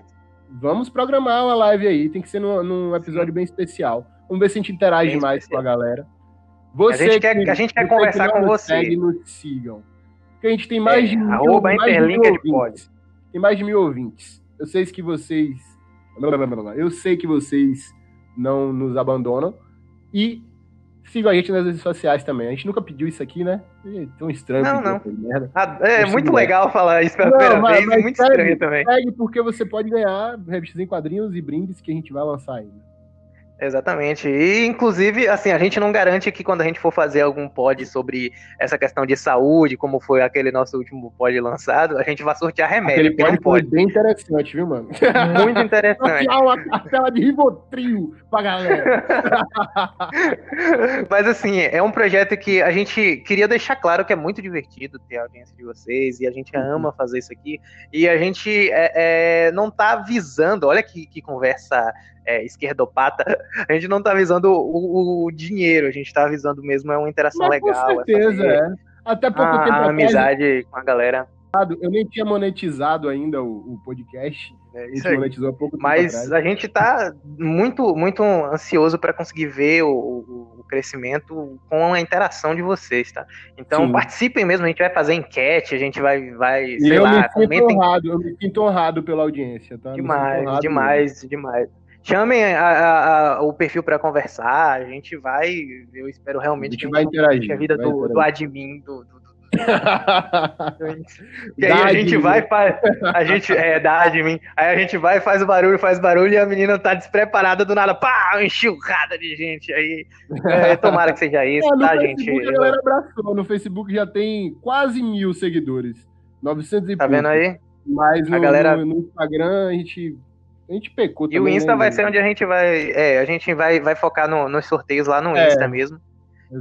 Vamos programar uma live aí, tem que ser num, num episódio bem especial. Vamos ver se a gente interage bem mais especial. com a galera. Você a gente quer, que, a gente quer conversar com você. Segue, nos sigam. Porque a gente tem mais é, de mil, arroba mais de mil ouvintes. Tem mais de mil ouvintes. Eu sei que vocês. Eu sei que vocês não nos abandonam. E Sigam a gente nas redes sociais também. A gente nunca pediu isso aqui, né? É tão estranho. Não, não. Merda. Ah, é muito legal falar isso pela primeira mas, vez. Mas muito segue, estranho também. Segue porque você pode ganhar revistas em quadrinhos e brindes que a gente vai lançar ainda. Exatamente. E, inclusive, assim, a gente não garante que quando a gente for fazer algum pod sobre essa questão de saúde, como foi aquele nosso último pod lançado, a gente vai sortear remédio. Aquele pod foi bem interessante, viu, mano? Muito interessante. Uma cartela de Rivotril pra galera. (laughs) Mas, assim, é um projeto que a gente queria deixar claro que é muito divertido ter a audiência de vocês e a gente uhum. ama fazer isso aqui. E a gente é, é, não tá visando, olha que, que conversa é, esquerdopata, (laughs) a gente não tá visando o, o, dinheiro, a gente tá visando mesmo é uma interação Mas, legal. Com certeza, é. Até pouco a, tempo a amizade com a galera. Eu nem tinha monetizado ainda o, o podcast. É, gente monetizou há pouco Mas a gente tá muito, muito ansioso para conseguir ver o, o, crescimento com a interação de vocês, tá? Então Sim. participem mesmo, a gente vai fazer enquete, a gente vai, vai sei eu lá, me comentem. Honrado, eu me sinto honrado pela audiência, tá? Demais, demais, mesmo. demais chamem a, a, a, o perfil para conversar, a gente vai, eu espero realmente a gente que vai interagir, a vida do, interagir. do admin, do, do, do... (laughs) que aí a gente vai faz, a gente é da admin, aí a gente vai faz o barulho, faz barulho e a menina tá despreparada do nada, pá, enxurrada de gente aí. É, tomara que seja (laughs) isso, é, tá, Facebook gente? A galera abraçou, no Facebook já tem quase mil seguidores, 900 e Tá vendo aí? Mas no, a galera... no Instagram a gente a gente pecou E o Insta né, vai ser onde a gente vai. É, a gente vai, vai focar no, nos sorteios lá no é. Insta mesmo.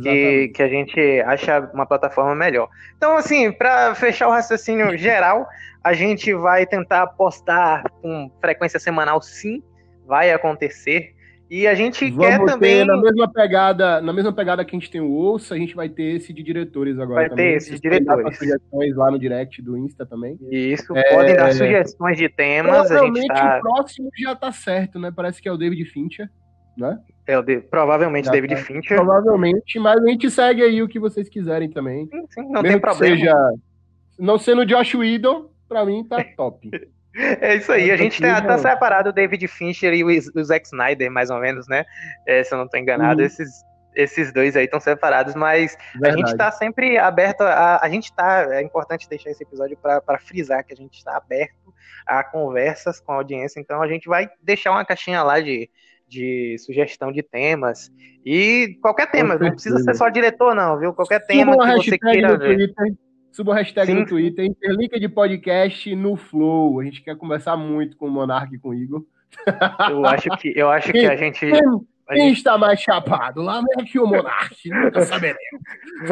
que, que a gente acha uma plataforma melhor. Então, assim, para fechar o raciocínio geral, a gente vai tentar postar com frequência semanal, sim, vai acontecer. E a gente Vamos quer também. na mesma pegada, na mesma pegada que a gente tem o Ouça, a gente vai ter esse de diretores agora Vai também. ter esse de diretores. sugestões lá no direct do Insta também. Isso, É, podem dar sugestões de temas. A gente Provavelmente tá. o próximo já tá certo, né? Parece que é o David Fincher, né? É o de- provavelmente Já David tá. Fincher. Provavelmente, mas a gente segue aí o que vocês quiserem também. Sim, sim, não Mesmo tem problema. Seja, não sendo Josh Whedon, pra mim tá top. (laughs) É isso aí, a É, gente tem possível. até separado o David Fincher e o, o Zack Snyder, mais ou menos, né? É, se eu não tô enganado, Uhum. esses, esses dois aí estão separados, mas a Verdade. gente tá sempre aberto a. A gente tá. É importante deixar esse episódio para frisar que a gente está aberto a conversas com a audiência, então a gente vai deixar uma caixinha lá de, de sugestão de temas. E qualquer tema, não precisa ser só diretor, não, viu? Qualquer tema que você queira ver. Twitter. Suba a hashtag Sim. no Twitter, interlink de podcast no Flow. A gente quer conversar muito com o Monark e com o Igor. Eu acho que, eu acho que a gente. Quem, a quem gente está mais chapado? Lá é que o Monark. Nunca saberemos.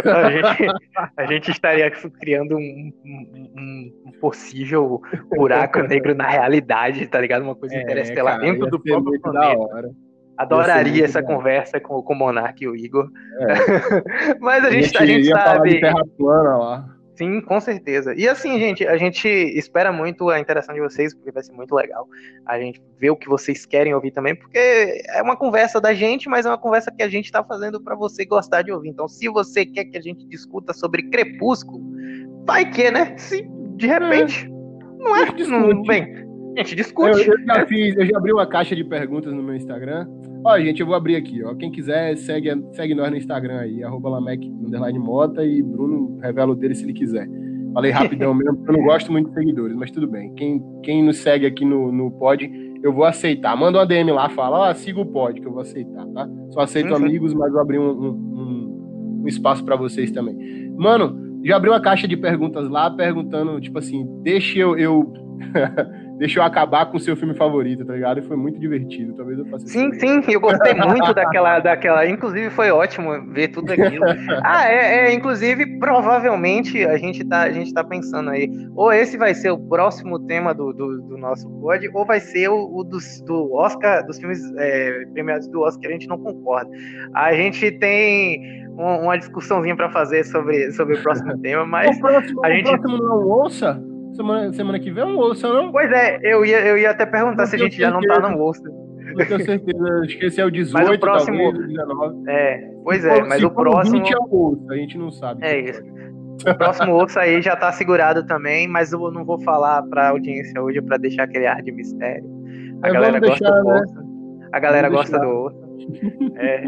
A gente, a gente estaria criando um, um- um- possível buraco negro na realidade, tá ligado? Uma coisa interestelar É, cara, dentro do próprio planeta. Adoraria essa conversa com, com o Monark e o Igor. É. (laughs) Mas a gente, a gente falar de sabe. terra plana lá. Sim, com certeza. E assim, gente, a gente espera muito a interação de vocês, porque vai ser muito legal. A gente vê o que vocês querem ouvir também, porque é uma conversa da gente, mas é uma conversa que a gente tá fazendo para você gostar de ouvir. Então, se você quer que a gente discuta sobre Crepúsculo, vai que, né? Se de repente. Não é? Não, bem, a gente Eu, discute. eu já fiz, eu já abri uma caixa de perguntas no meu Instagram. Ó, gente, eu vou abrir aqui, ó. Quem quiser, segue, segue nós no Instagram aí, arroba Lamec, underline Mota, e Bruno revela o dele se ele quiser. Falei rapidão (laughs) mesmo, porque eu não gosto muito de seguidores, mas tudo bem. Quem, quem nos segue aqui no, no pod, eu vou aceitar. Manda uma DM lá, fala, ó, siga o pod, que eu vou aceitar, tá? Só aceito sim. amigos, mas vou abrir um, um, um- espaço pra vocês também. Mano, já abriu uma caixa de perguntas lá, perguntando, tipo assim, deixa eu... eu... (laughs) Deixa eu acabar com o seu filme favorito, tá ligado? E foi muito divertido. Talvez eu faça Sim, sim, eu gostei muito (laughs) daquela, daquela. Inclusive, foi ótimo ver tudo aquilo. Ah, é, é, inclusive, provavelmente a gente tá, a gente tá pensando aí, ou esse vai ser o próximo tema do, do, do nosso pod, ou vai ser o, o dos, do Oscar, dos filmes é, premiados do Oscar a gente não concorda. A gente tem um- uma discussãozinha pra fazer sobre, sobre o próximo (laughs) tema, mas. o próximo, a o gente- próximo não é um ouça? Semana, semana que vem é um ouça, não? Pois é, eu ia, eu ia até perguntar se a gente já não tá no bolso. Não tenho certeza. Acho que esse é o (laughs) 18, próximo- talvez, o 19. É, pois Se é, for- mas se o próximo. 20 é o ouça, a gente não sabe. É isso. O próximo (laughs) ouço aí já tá segurado também, mas eu não vou falar pra audiência hoje pra deixar aquele ar de mistério. A Mas galera gosta deixar, do né? A galera gosta do ouço. É,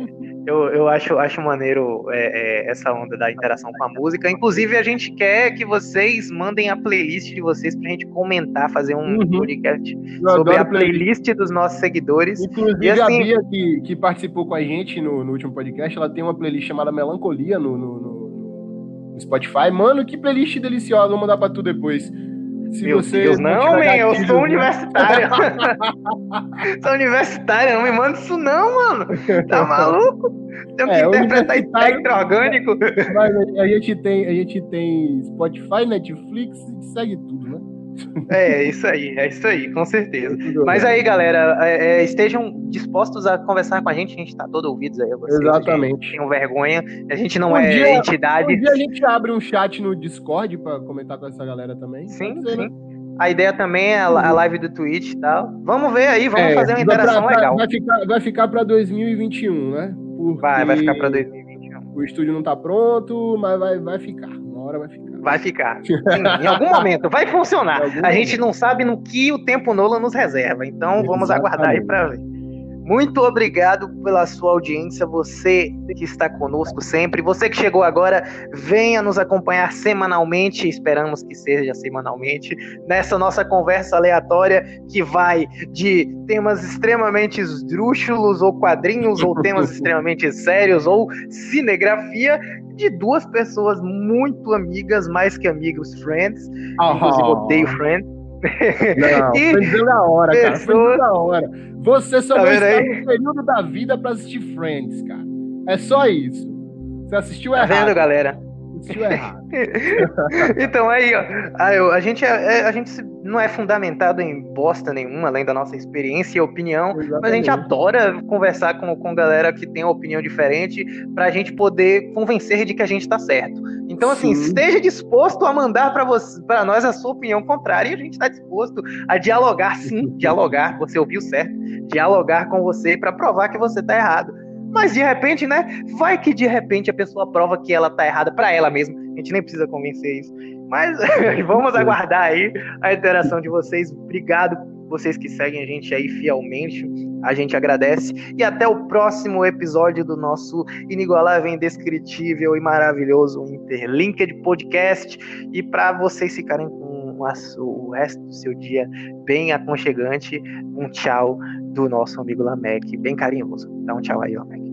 eu, eu acho, acho maneiro é, é, essa onda da interação com a música. Inclusive, a gente quer que vocês mandem a playlist de vocês pra gente comentar, fazer um Uhum. podcast Eu sobre a playlist. playlist dos nossos seguidores. Inclusive, E assim- a Bia, que, que participou com a gente no, no último podcast, ela tem uma playlist chamada Melancolia no, no, no- no Spotify. Mano, que playlist deliciosa. Vou mandar pra tu depois. Se Meu Deus, não man, eu sou né? universitário. (laughs) sou universitário, não me manda isso não, mano. Tá maluco? Que É, interpretar universitário- espectro orgânico. Mas a- a gente tem, a gente tem Spotify, Netflix, segue tudo, né? É, isso aí, é isso aí, com certeza. Mas aí, galera, é, é, estejam dispostos a conversar com a gente, a gente tá todo ouvidos aí vocês. Exatamente. Tenham vergonha, a gente não Um é dia- entidade. Um dia a gente abre um chat no Discord pra comentar com essa galera também. Sim, né? sim. A ideia também é a, live do Twitch e tal. Vamos ver aí, vamos É, fazer uma interação pra- legal. Vai ficar, vai ficar pra 2021, né? Porque Vai, vai ficar pra 2021. O estúdio não tá pronto, mas vai, vai ficar. Uma hora vai ficar. Vai ficar. Sim, em algum momento vai funcionar. Em A gente não sabe no que o tempo Nola nos reserva. Então vamos aguardar aí para ver. Muito obrigado pela sua audiência, você que está conosco sempre, você que chegou agora, venha nos acompanhar semanalmente, esperamos que seja semanalmente, nessa nossa conversa aleatória que vai de temas extremamente esdrúxulos ou quadrinhos ou temas (laughs) extremamente sérios ou cinegrafia de duas pessoas muito amigas, mais que amigos, friends, inclusive Ah, odeio friends. Não, E foi dizendo a hora, cara. Foi pessoas- dizendo a hora. Você só Tá vai estar aí? no período da vida pra assistir Friends, cara. É só isso. Você assistiu Tá errado. vendo, galera? Errado. (laughs) então aí, ó, ó, a gente, é, é- a gente não é fundamentado em bosta nenhuma, além da nossa experiência e opinião, mas a gente Exatamente. adora conversar com, com galera que tem uma opinião diferente pra gente poder convencer de que a gente tá certo. Então, assim, Sim. esteja disposto a mandar para nós a sua opinião contrária e a gente tá disposto a dialogar, sim, dialogar, você ouviu certo, dialogar com você pra provar que você tá errado. Mas de repente, né? Vai que de repente a pessoa prova que ela tá errada pra ela mesma. A gente nem precisa convencer isso. Mas (laughs) vamos aguardar aí a interação de vocês. Obrigado vocês que seguem a gente aí fielmente. A gente agradece. E até o próximo episódio do nosso inigualável, indescritível e maravilhoso Interlinked Podcast. E para vocês ficarem com o resto do seu dia bem aconchegante, um tchau do nosso amigo Lamek, bem carinhoso. Dá um tchau aí, Lamek.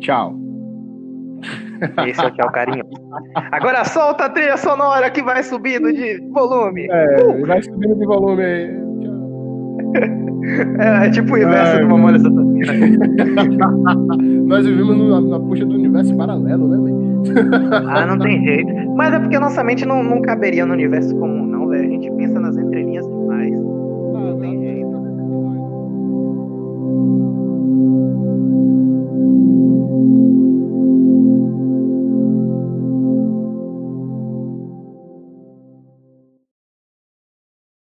Tchau. Esse aqui é o carinho. Agora solta a trilha sonora que vai subindo de volume. É, vai subindo de volume aí. Tchau. É, é tipo o inverso Ai, do Mamona Assassina. (laughs) Nós vivemos na, na puxa do universo paralelo, né, velho? Ah, não tem jeito. Mas é porque a nossa mente não, não caberia no universo comum, não, velho. A gente pensa nas entrelinhas demais. Não tem jeito.